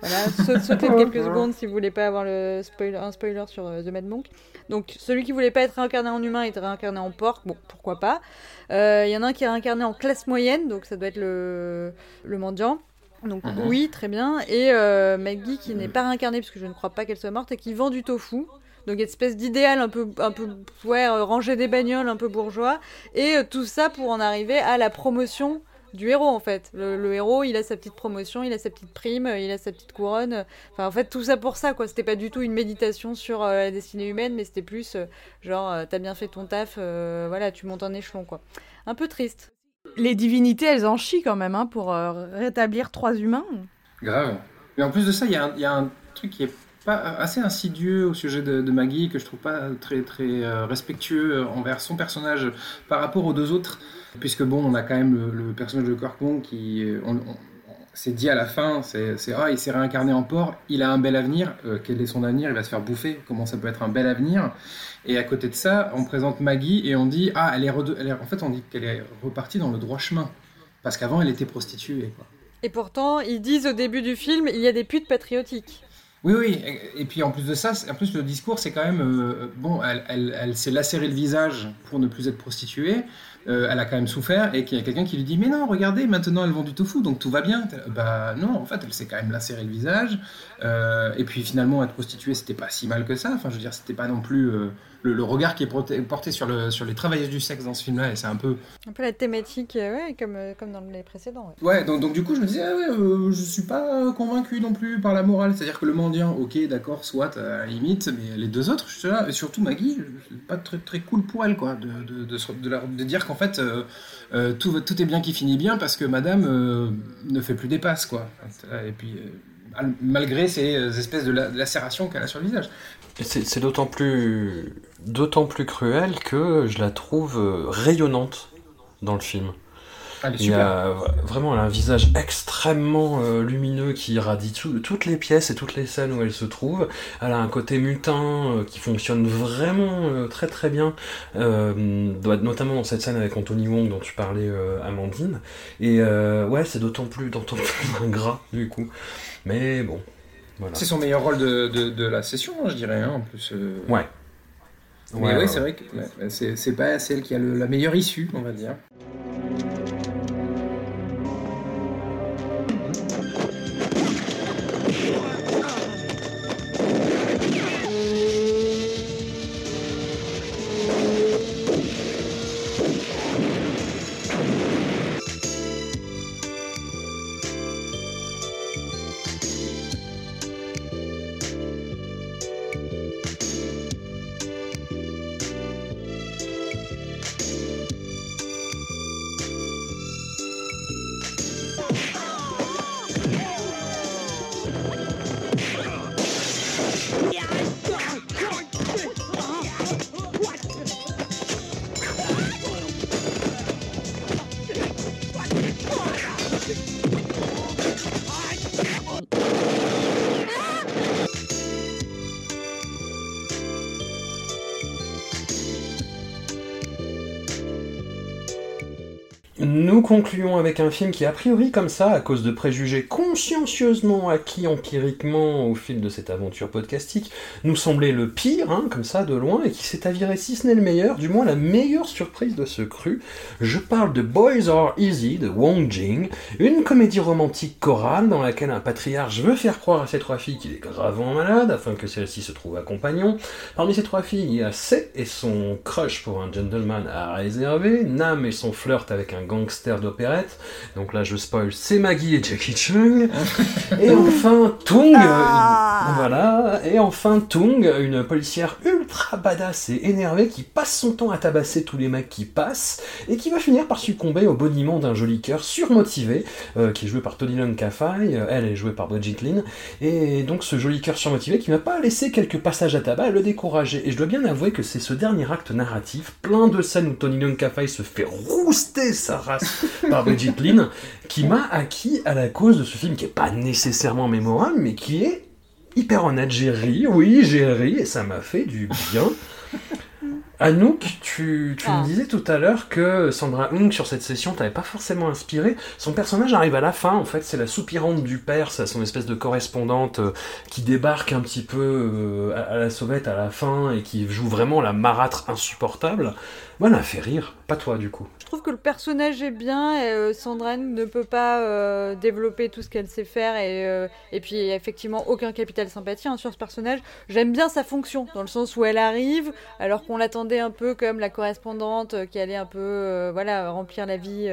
voilà, saute- sautez de quelques secondes si vous voulez pas avoir le spoiler, un spoiler sur The Mad Monk. Donc celui qui voulait pas être réincarné en humain était réincarné en porc, bon pourquoi pas. Euh, Il y en a un qui est réincarné en classe moyenne, donc ça doit être le, le mendiant. Donc Mhm. oui, très bien. Et euh, Maggie qui n'est pas réincarnée parce que je ne crois pas qu'elle soit morte et qui vend du tofu. Donc une espèce d'idéal un peu, un peu ouais, euh, ranger des bagnoles, un peu bourgeois. Et euh, tout ça pour en arriver à la promotion du héros en fait. Le, le héros, il a sa petite promotion, il a sa petite prime, il a sa petite couronne. Enfin, en fait, tout ça pour ça, quoi. C'était pas du tout une méditation sur euh, la destinée humaine, mais c'était plus euh, genre, euh, t'as bien fait ton taf, euh, voilà, tu montes en échelon, quoi. Un peu triste. Les divinités, elles en chient quand même hein, pour euh, rétablir trois humains. Grave. Mais en plus de ça, il y, a un- il y a un truc qui est pas assez insidieux au sujet de, de Maggie que je trouve pas très très euh, respectueux envers son personnage par rapport aux deux autres, puisque bon, on a quand même le, le personnage de Corkmon qui, euh, on, on- c'est dit à la fin, c'est ah il s'est réincarné en porc, il a un bel avenir. Euh, quel est son avenir Il va se faire bouffer. Comment ça peut être un bel avenir Et à côté de ça, on présente Maggie et on dit ah elle est, rede- elle est- en fait on dit qu'elle est repartie dans le droit chemin parce qu'avant elle était prostituée. Quoi. Et pourtant, ils disent au début du film, il y a des putes patriotiques. Oui, oui, et- puis en plus de ça, en plus le discours, c'est quand même euh, bon. Elle, elle, elle s'est lacéré le visage pour ne plus être prostituée. Euh, elle a quand même souffert et qu'il y a quelqu'un qui lui dit mais non, regardez, maintenant elle vend du tofu, donc tout va bien. Bah non, en fait, elle s'est quand même lacéré le visage. euh, et puis finalement, être prostituée, c'était pas si mal que ça. Enfin, je veux dire, c'était pas non plus euh, le, le regard qui est porté, sur, le, sur les travailleuses du sexe dans ce film-là, et c'est un peu. Un peu la thématique, euh, ouais, comme, euh, comme dans les précédents. ouais. Ouais, donc, donc du coup, je me disais, ah ouais, euh, je suis pas convaincu non plus par la morale. C'est-à-dire que le mendiant, ok, d'accord, soit à la limite, mais les deux autres, je suis là, et surtout Maggie, pas très, très cool pour elle, quoi, de, de, de, se- de dire qu'en fait, euh, euh, tout, tout est bien qui finit bien parce que madame euh, ne fait plus des passes, quoi. Et puis, euh, mal- malgré ces espèces de, la- de lacérations qu'elle a sur le visage. C'est d'autant plus, d'autant plus cruel que je la trouve euh, rayonnante dans le film. Elle est Il y a vraiment elle a un visage extrêmement euh, lumineux qui irradie tout- toutes les pièces et toutes les scènes où elle se trouve. Elle a un côté mutin euh, qui fonctionne vraiment euh, très très bien, doit- notamment dans cette scène avec Anthony Wong dont tu parlais, Amandine. Et ouais, c'est d'autant plus, d'autant plus ingrat du coup. Mais bon, voilà. C'est son meilleur rôle de, de, de la session, hein, je dirais, hein, en plus. Ouais. Mais Ouais, c'est vrai que c'est pas celle qui a le- la meilleure issue, on va dire. Concluons avec un film qui, a priori, comme ça, à cause de préjugés consciencieusement acquis empiriquement au fil de cette aventure podcastique, nous semblait le pire, hein, comme ça, de loin, et qui s'est avéré, si ce n'est le meilleur, du moins la meilleure surprise de ce cru. Je parle de Boys Are Easy de Wong Jing, une comédie romantique chorale dans laquelle un patriarche veut faire croire à ses trois filles qu'il est gravement malade afin que celles-ci se trouvent à. Parmi ces trois filles, il y a C et son crush pour un gentleman à réserver, Nam et son flirt avec un gangster donc là je spoil, c'est Maggie et Jackie Chung, et enfin Tung, Ah. une- voilà, et enfin Tung, une policière ultra badass et énervée qui passe son temps à tabasser tous les mecs qui passent, et qui va finir par succomber au boniment d'un joli cœur surmotivé, euh, qui est joué par Tony Lung Kafai, euh, elle est jouée par Brigitte Lin, et donc ce joli cœur surmotivé qui m'a pas laissé quelques passages à tabac le décourager. Et je dois bien avouer que c'est ce dernier acte narratif, plein de scènes où Tony Lung Kafai se fait rouster sa race par Brigitte Lin, qui m'a acquis à la cause de ce film qui est pas nécessairement mémorable, mais qui est hyper honnête. J'ai ri, oui, j'ai ri, et ça m'a fait du bien. Anouk, tu, tu Ah. me disais tout à l'heure que Sandra Hung, sur cette session, t'avait pas forcément inspiré. Son personnage arrive à la fin, en fait, c'est la soupirante du père, c'est son espèce de correspondante euh, qui débarque un petit peu euh, à, à la sauvette à la fin et qui joue vraiment la marâtre insupportable. M'a fait rire, pas toi du coup. Je trouve que le personnage est bien et euh, Sandra ne peut pas euh, développer tout ce qu'elle sait faire et, euh, et puis effectivement aucun capital sympathie hein, sur ce personnage. J'aime bien sa fonction dans le sens où elle arrive alors qu'on l'attendait un peu comme la correspondante euh, qui allait un peu voilà remplir la vie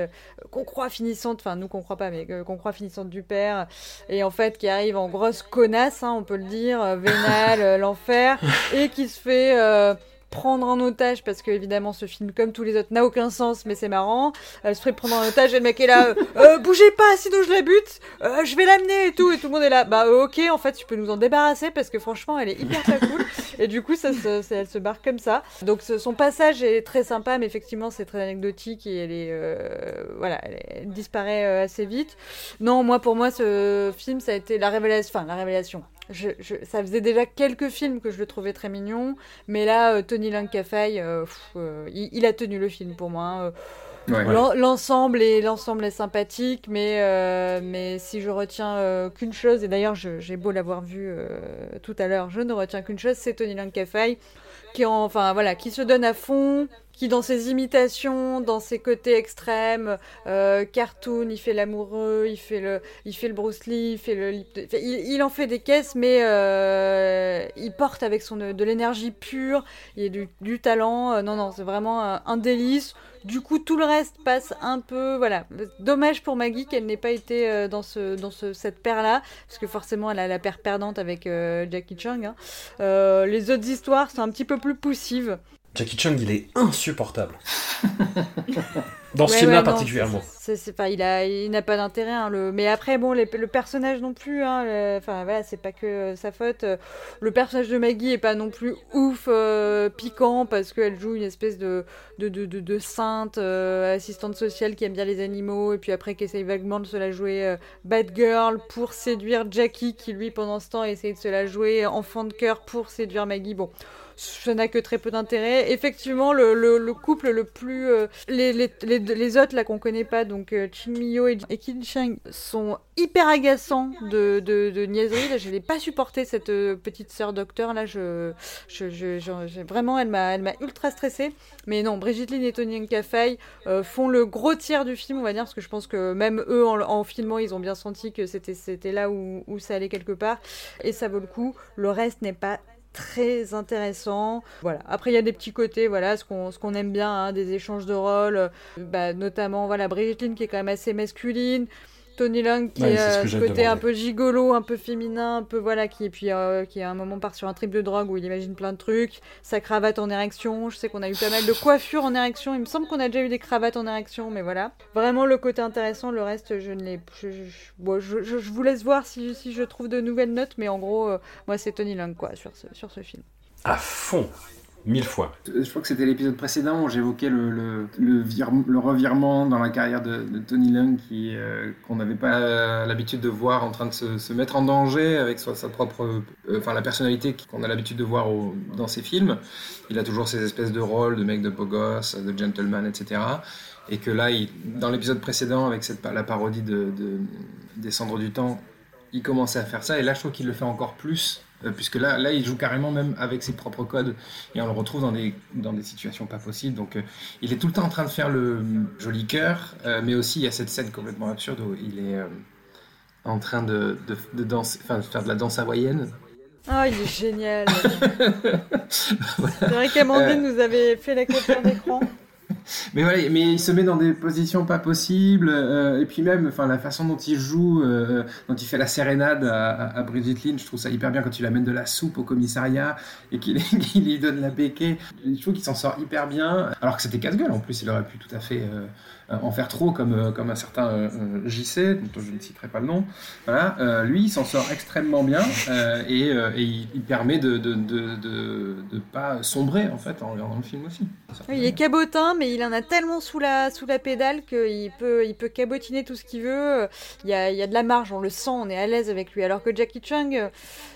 qu'on croit finissante, enfin nous qu'on croit pas mais qu'on croit finissante du père et en fait qui arrive en grosse connasse, hein, on peut le dire, vénale, l'enfer et qui se fait prendre en otage parce que évidemment ce film comme tous les autres n'a aucun sens mais c'est marrant. Elle se ferait prendre en otage et le mec est là euh, Euh, bougez pas sinon je la bute Euh, je vais l'amener et tout et tout le monde est là. Bah ok en fait tu peux nous en débarrasser parce que franchement elle est hyper pas cool. Et du coup ça se- elle se barre comme ça. Donc ce- son passage est très sympa mais effectivement c'est très anecdotique et elle est voilà elle, est- elle disparaît assez vite. Non moi pour moi ce film ça a été la révélation enfin la révélation je, je- ça faisait déjà quelques films que je le trouvais très mignon mais là, euh, Tony Lung Kafai, euh, euh, il, il a tenu le film pour moi. hein. Ouais. L'ensemble est, l'ensemble est sympathique, mais, euh, mais si je retiens euh, qu'une chose, et d'ailleurs j'ai beau l'avoir vu euh, tout à l'heure, je ne retiens qu'une chose, c'est Tony Lung Kafai, qui, en- enfin, voilà, qui se donne à fond, qui dans ses imitations, dans ses côtés extrêmes, euh, cartoon, il fait l'amoureux, il fait le, il fait le Bruce Lee, il fait le, il, il en fait des caisses, mais euh, il porte avec son de l'énergie pure, il y a du, du talent. Euh, non, non, c'est vraiment un, un délice. Du coup, tout le reste passe un peu, voilà. Dommage pour Maggie qu'elle n'ait pas été euh, dans ce, dans ce, cette paire-là, parce que forcément, elle a la paire perdante avec euh, Jackie Chung. hein. Euh, les autres histoires sont un petit peu plus poussives. Jackie Chung, il est insupportable. Dans ce Ouais, film-là ouais, particulièrement. c'est- pas, il a, il n'a pas d'intérêt. hein, le... Mais après, bon, les- le personnage non plus. hein, le- Enfin, voilà, c'est pas que euh, sa faute. Euh, Le personnage de Maggie est pas non plus ouf, euh, piquant, parce qu'elle joue une espèce de, de, de, de, de sainte euh, assistante sociale qui aime bien les animaux, et puis après qui essaye vaguement de se la jouer euh, bad girl pour séduire Jackie, qui lui, pendant ce temps, essaye de se la jouer enfant de cœur pour séduire Maggie. Bon ça n'a que très peu d'intérêt. Effectivement, le, le, le couple le plus... euh, les, autres, là, qu'on connaît pas, donc euh, Chin Mio et, et Kim Chang, sont hyper agaçants de, de. Là, je n'ai pas supporté cette euh, petite sœur docteur. Là, je, je, vraiment, elle m'a, ultra stressée. Mais non, Brigitte Lin et Tony Nkafai euh, font le gros tiers du film, on va dire, parce que je pense que même eux, en, filmant, ils ont bien senti que c'était, là où ça allait quelque part. Et ça vaut le coup. Le reste n'est pas très intéressant. Voilà. Après, il y a des petits côtés, voilà, ce qu'on aime bien, hein, des échanges de rôles, euh, bah, notamment voilà Brigitte qui est quand même assez masculine. Tony Leung qui Ouais, est ce euh, côté un peu gigolo, un peu féminin, un peu voilà, qui et puis euh, qui à un moment part sur un trip de drogue où il imagine plein de trucs, sa cravate en érection. Je sais qu'on a eu pas mal de coiffures en érection. Il me semble qu'on a déjà eu des cravates en érection, mais voilà. Vraiment le côté intéressant. Le reste, je ne l'ai. Je, bon, je- je- je vous laisse voir si, si je trouve de nouvelles notes, mais en gros, euh, moi c'est Tony Leung quoi sur ce sur ce film. À fond. Mille fois. Je crois que c'était l'épisode précédent où j'évoquais le, le, le, vir- le revirement dans la carrière de, Tony Leung qui, euh, qu'on n'avait pas euh, l'habitude de voir en train de se, mettre en danger avec sa, propre, euh, enfin la personnalité qu'on a l'habitude de voir dans ses films. Il a toujours ces espèces de rôles de mec de beau de gentleman, etc. Et que là, dans l'épisode précédent, avec cette, la parodie de, de des Cendres du Temps, il commençait à faire ça. Et là, je trouve qu'il le fait encore plus. Euh, Puisque là, là, il joue carrément même avec ses propres codes et on le retrouve dans des, dans des situations pas possibles. Donc, euh, il est tout le temps en train de faire le euh, joli cœur, euh, mais aussi il y a cette scène complètement absurde où il est euh, en train de, de, de danser, enfin, de faire de la danse hawaïenne. Ah, il est génial. C'est vrai qu'Amandine nous avait fait la capture d'écran. Mais voilà, mais il se met dans des positions pas possibles, euh, et puis même, enfin, la façon dont il joue, euh, dont il fait la sérénade à, à, Brigitte Lynn, je trouve ça hyper bien quand il amène de la soupe au commissariat et qu'il lui donne la béquée. Je trouve qu'il s'en sort hyper bien, alors que c'était casse-gueule en plus, il aurait pu tout à fait euh, en faire trop comme, euh, comme un certain euh, euh, JC, dont je ne citerai pas le nom. Voilà, euh, lui, il s'en sort extrêmement bien euh, et, euh, et il, il permet de de, de, de, de pas sombrer en fait en regardant le film aussi. Oui, il est cabotin, mais il en a tellement sous la, sous la pédale qu'il peut, il peut cabotiner tout ce qu'il veut. Il y, a, il y a de la marge, on le sent, on est à l'aise avec lui. Alors que Jackie Chung, euh,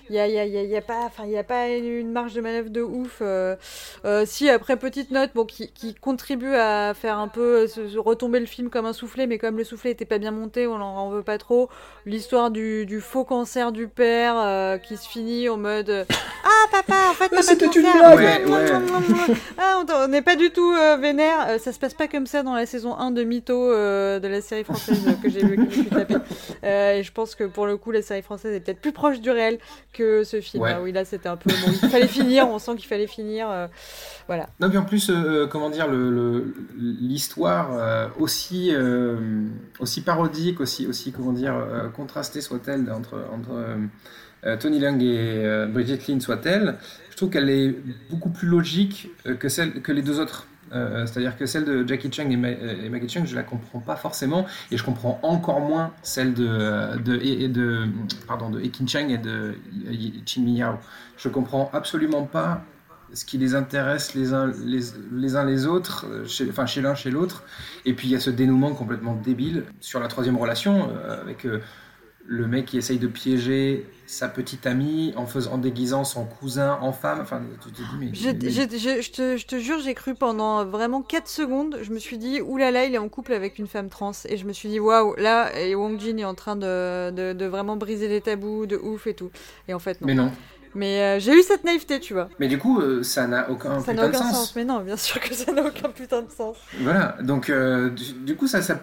il y a, il y a- il y a- il y a pas, enfin, il y a pas une marge de manœuvre de ouf. euh. Euh, si, après, petite note, bon, qui, qui contribue à faire un peu euh, se, se retomber le film comme un soufflet, mais comme le soufflet était pas bien monté, on en, en veut pas trop. L'histoire du, du faux cancer du père euh, qui se finit en mode euh, Ah, papa, en fait, de c'était une blague. Ouais, ouais. Ah, on n'est pas du tout euh, vénère. Euh, ça se passe pas comme ça dans la saison 1 de Mytho euh, de la série française que j'ai vu, que je suis tapée. Euh, et je pense que pour le coup, la série française est peut-être plus proche du réel que ce film. Ouais. Ah oui, là, c'était un peu. Bon, il fallait finir, on sent qu'il fallait finir. euh, voilà. Non, puis en plus, euh, comment dire, le- le- l'histoire euh, aussi, euh, aussi parodique, aussi, aussi comment dire, euh, contrastée soit-elle entre, entre euh, euh, Tony Leung et euh, Brigitte Lynn soit-elle, je trouve qu'elle est beaucoup plus logique euh, que, celle, que les deux autres. Euh, C'est-à-dire que celle de Jackie Chung et, Ma- et Maggie Chung, je la comprends pas forcément, et je comprends encore moins celle de, de, et- de, pardon, Ekin et de Chin Miao. Je comprends absolument pas ce qui les intéresse les uns les, autres, euh, chez, enfin chez l'un, chez l'autre. Et puis il y a ce dénouement complètement débile sur la troisième relation, euh, avec le mec qui essaye de piéger sa petite amie en, faisant, en déguisant son cousin en femme. Enfin, tu te dis, mais. Je, te, je te jure, j'ai cru pendant vraiment 4 secondes. Je me suis dit, oulala, il est en couple avec une femme trans. Et je me suis dit, waouh, là, et Wong Jin est en train de, de, de vraiment briser les tabous, de ouf et tout. Et en fait, non. mais non. Mais euh, j'ai eu cette naïveté, tu vois. Mais du coup, euh, ça n'a aucun ça putain n'a de aucun sens. sens. Mais non, bien sûr que ça n'a aucun putain de sens. Voilà, donc euh, du, du coup, ça, ça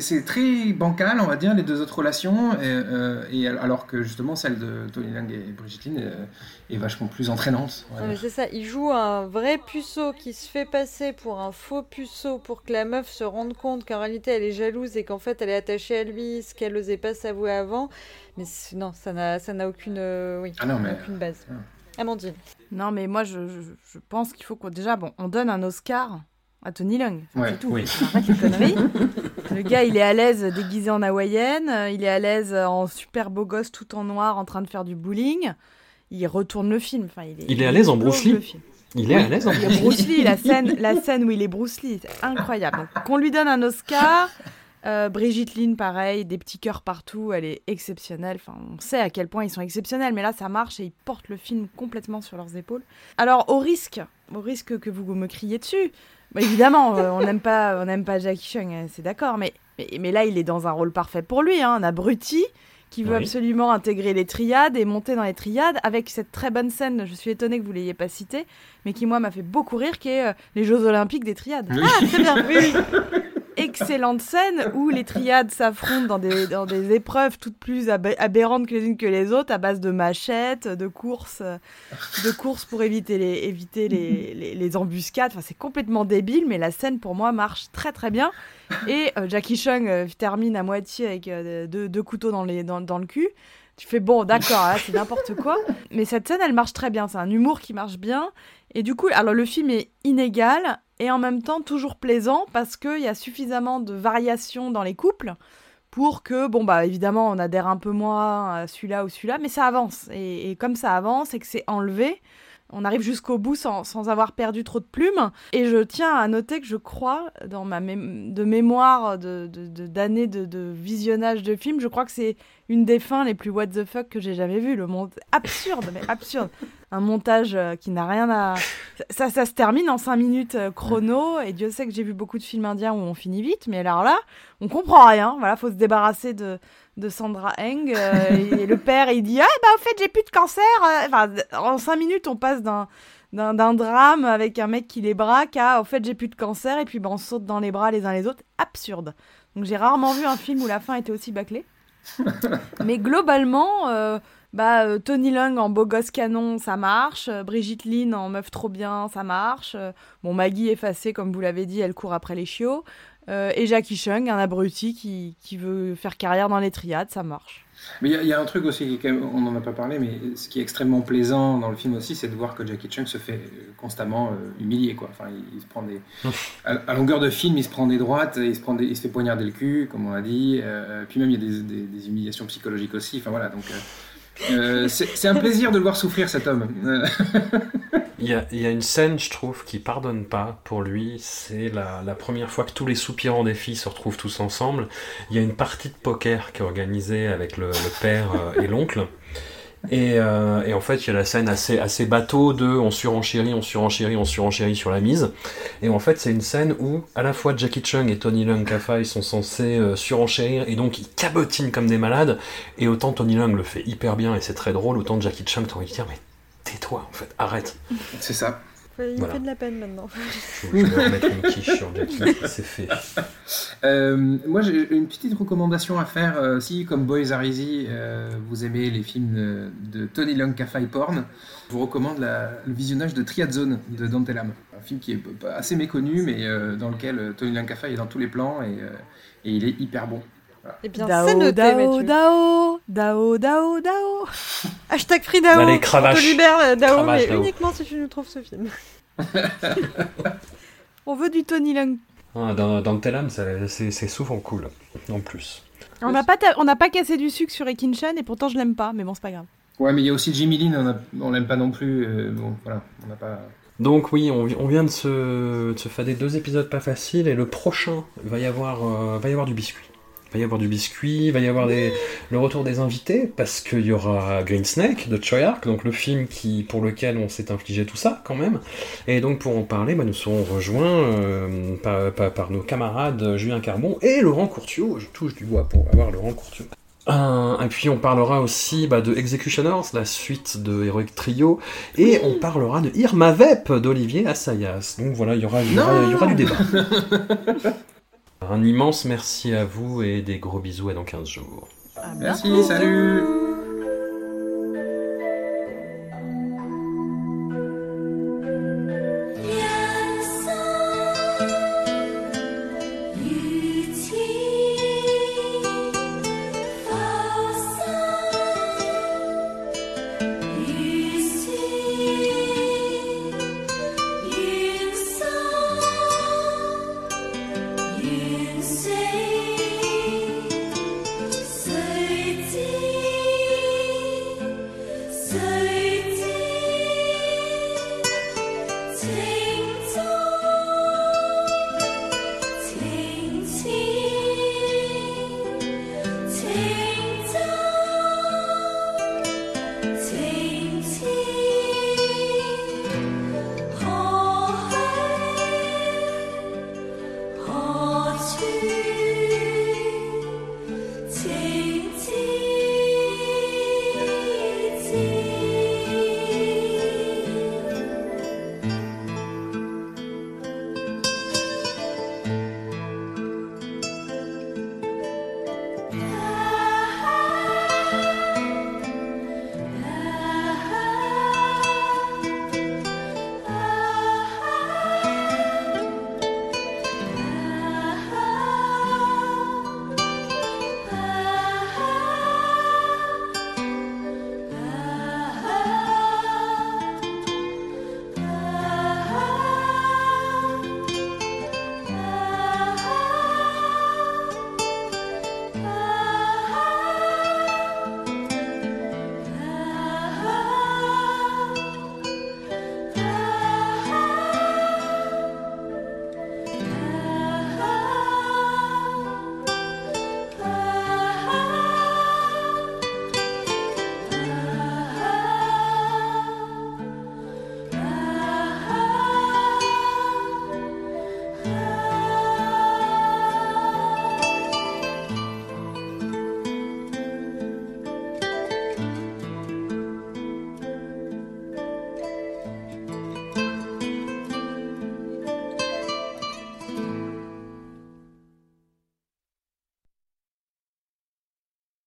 c'est- très bancal, on va dire, les deux autres relations, et, euh, et alors que justement celle de Tony Lang et Brigitte Lin euh, est vachement plus entraînante. c'est ça, il joue un vrai puceau qui se fait passer pour un faux puceau pour que la meuf se rende compte qu'en réalité elle est jalouse et qu'en fait elle est attachée à lui, ce qu'elle n'osait pas s'avouer avant. Mais non, ça n'a aucune, euh, oui, Ah non, mais- aucune base. Ah. Amandine. Non, mais moi, je, je, je pense qu'il faut qu'on. Déjà, bon, on donne un Oscar à Tony. Enfin, Ouais, c'est tout. oui. Arrête les conneries. Le gars, il est à l'aise déguisé en hawaïenne. euh, Il est à l'aise en super beau gosse tout en noir en train de faire du bowling. Il retourne le film. Enfin, il est, Il est à l'aise en Bruce Lee. Il est à l'aise en Bruce Lee, la scène, la scène où il est Bruce Lee, c'est incroyable. Qu'on lui donne un Oscar. Euh, Brigitte Lynn, pareil, des petits cœurs partout, elle est exceptionnelle. Enfin, on sait à quel point ils sont exceptionnels, mais là, ça marche et ils portent le film complètement sur leurs épaules. Alors, au risque, au risque que vous me criez dessus, bah, évidemment, euh, on n'aime pas, on n'aime pas Jackie Chung, euh, c'est d'accord, mais, mais, mais là, il est dans un rôle parfait pour lui, hein, un abruti qui veut Oui. absolument intégrer les triades et monter dans les triades avec cette très bonne scène, je suis étonnée que vous l'ayez pas citée, mais qui moi m'a fait beaucoup rire, qui est euh, les Jeux Olympiques des triades. Oui. Ah, très bien, oui, oui. Excellente scène où les triades s'affrontent dans des, dans des épreuves toutes plus ab- aberrantes que les unes que les autres, à base de machettes, de courses, de courses pour éviter les, éviter les, les, embuscades. Enfin, c'est complètement débile, mais la scène pour moi marche très très bien. Et euh, Jackie Chung euh, termine à moitié avec euh, deux, couteaux dans, les, dans, dans le cul. Tu fais bon, d'accord, c'est n'importe quoi. Mais cette scène, elle marche très bien. C'est un humour qui marche bien. Et du coup, alors le film est inégal et en même temps toujours plaisant parce qu'il y a suffisamment de variations dans les couples pour que, bon, bah évidemment, on adhère un peu moins à celui-là ou celui-là, mais ça avance. Et, comme ça avance et que c'est enlevé, on arrive jusqu'au bout sans, sans avoir perdu trop de plumes. Et je tiens à noter que je crois, dans ma de mémoire de- de- de- d'années de, de, visionnage de films, je crois que c'est une des fins les plus what the fuck que j'ai jamais vues. Le monde absurde, mais absurde. Un montage euh, qui n'a rien à. Ça, ça se termine en 5 minutes euh, chrono, et Dieu sait que j'ai vu beaucoup de films indiens où on finit vite, mais alors là, on comprend rien. Voilà, faut se débarrasser de, de Sandra Eng. euh, et le père, il dit Ah, bah, au fait, j'ai plus de cancer. euh. Enfin, en 5 minutes, on passe d'un. D'un, drame avec un mec qui les braque à au fait j'ai plus de cancer et puis ben, on saute dans les bras les uns les autres absurde donc j'ai rarement vu un film où la fin était aussi bâclée mais globalement euh, bah, euh, Tony Leung en beau gosse canon, ça marche. Euh, Brigitte Lynn en meuf trop bien, ça marche. Euh, bon, Maggie effacée, comme vous l'avez dit, elle court après les chiots. Euh, et Jackie Chung, un abruti qui, qui veut faire carrière dans les triades, ça marche. Mais il y a- y, a un truc aussi, qui est quand même- on n'en a pas parlé, mais ce qui est extrêmement plaisant dans le film aussi, c'est de voir que Jackie Chung se fait constamment euh, humilier. Quoi. Enfin, il, il se prend des... à, à longueur de film, il se prend des droites, il se, prend des- il se fait poignarder le cul, comme on l'a dit. euh, puis même, il y a des, des- des humiliations psychologiques aussi. Enfin voilà, donc... euh, c'est un plaisir de le voir souffrir cet homme. Il y, a, une scène, je trouve, qui pardonne pas pour lui. C'est la, première fois que tous les soupirants des filles se retrouvent tous ensemble. Il y a une partie de poker qui est organisée avec le, le père euh, et l'oncle. Et, euh, et en fait, il y a la scène assez, assez bateau de on surenchérit, on surenchérit, on surenchérit sur la mise. Et en fait, c'est une scène où à la fois Jackie Chung et Tony Leung Ka-fai sont censés euh, surenchérir et donc ils cabotinent comme des malades. Et autant Tony Leung le fait hyper bien et c'est très drôle, autant Jackie Chung, t'as envie de dire, mais tais-toi en fait, arrête. c'est ça. Il me fait de la peine maintenant. Je vais remettre une quiche sur c'est fait. Euh, moi, j'ai une petite recommandation à faire. euh, si, comme Boys Are Easy, euh, vous aimez les films de, de Tony Leung Ka-fai Porn, je vous recommande la- le visionnage de Triad Zone de Dante Lam. Un film qui est assez méconnu, mais euh, dans lequel Tony Leung Ka-fai est dans tous les plans et, euh, et il est hyper bon. Eh bien, Dao, c'est noté, Dao, Mathieu. Dao, Dao, Dao, Dao. Hashtag Free Dao. Allez, On cravache. te libère Dao, Cravache, mais Dao. uniquement si tu nous trouves ce film. On veut du Tony Leung. Ah, dans, dans le Telam, c'est souvent cool, en plus. On n'a pas, ta- on n'a pas cassé du sucre sur Ekin-chan et pourtant je l'aime pas, mais bon, c'est pas grave. Ouais, mais il y a aussi Jimmy Lin, on, a- on l'aime pas non plus. euh, bon, voilà, on n'a pas. Donc oui, on, on vient de se, de se fader deux épisodes pas faciles, et le prochain, va y avoir, euh, va y avoir du biscuit va y avoir du biscuit, il va y avoir le retour des invités, parce qu'il y aura Green Snake de Choyark, donc le film qui, pour lequel on s'est infligé tout ça quand même. Et donc pour en parler, bah, nous serons rejoints euh, par, nos camarades Julien Carbon et Laurent Courtiot. Je touche du bois pour avoir Laurent Courtiot. Et puis on parlera aussi bah, de Executioners, la suite de Heroic Trio, et on parlera de Irma Vep d'Olivier Assayas. Donc voilà, il y aura du débat. Un immense merci à vous et des gros bisous à dans 15 jours. Ah, merci, salut say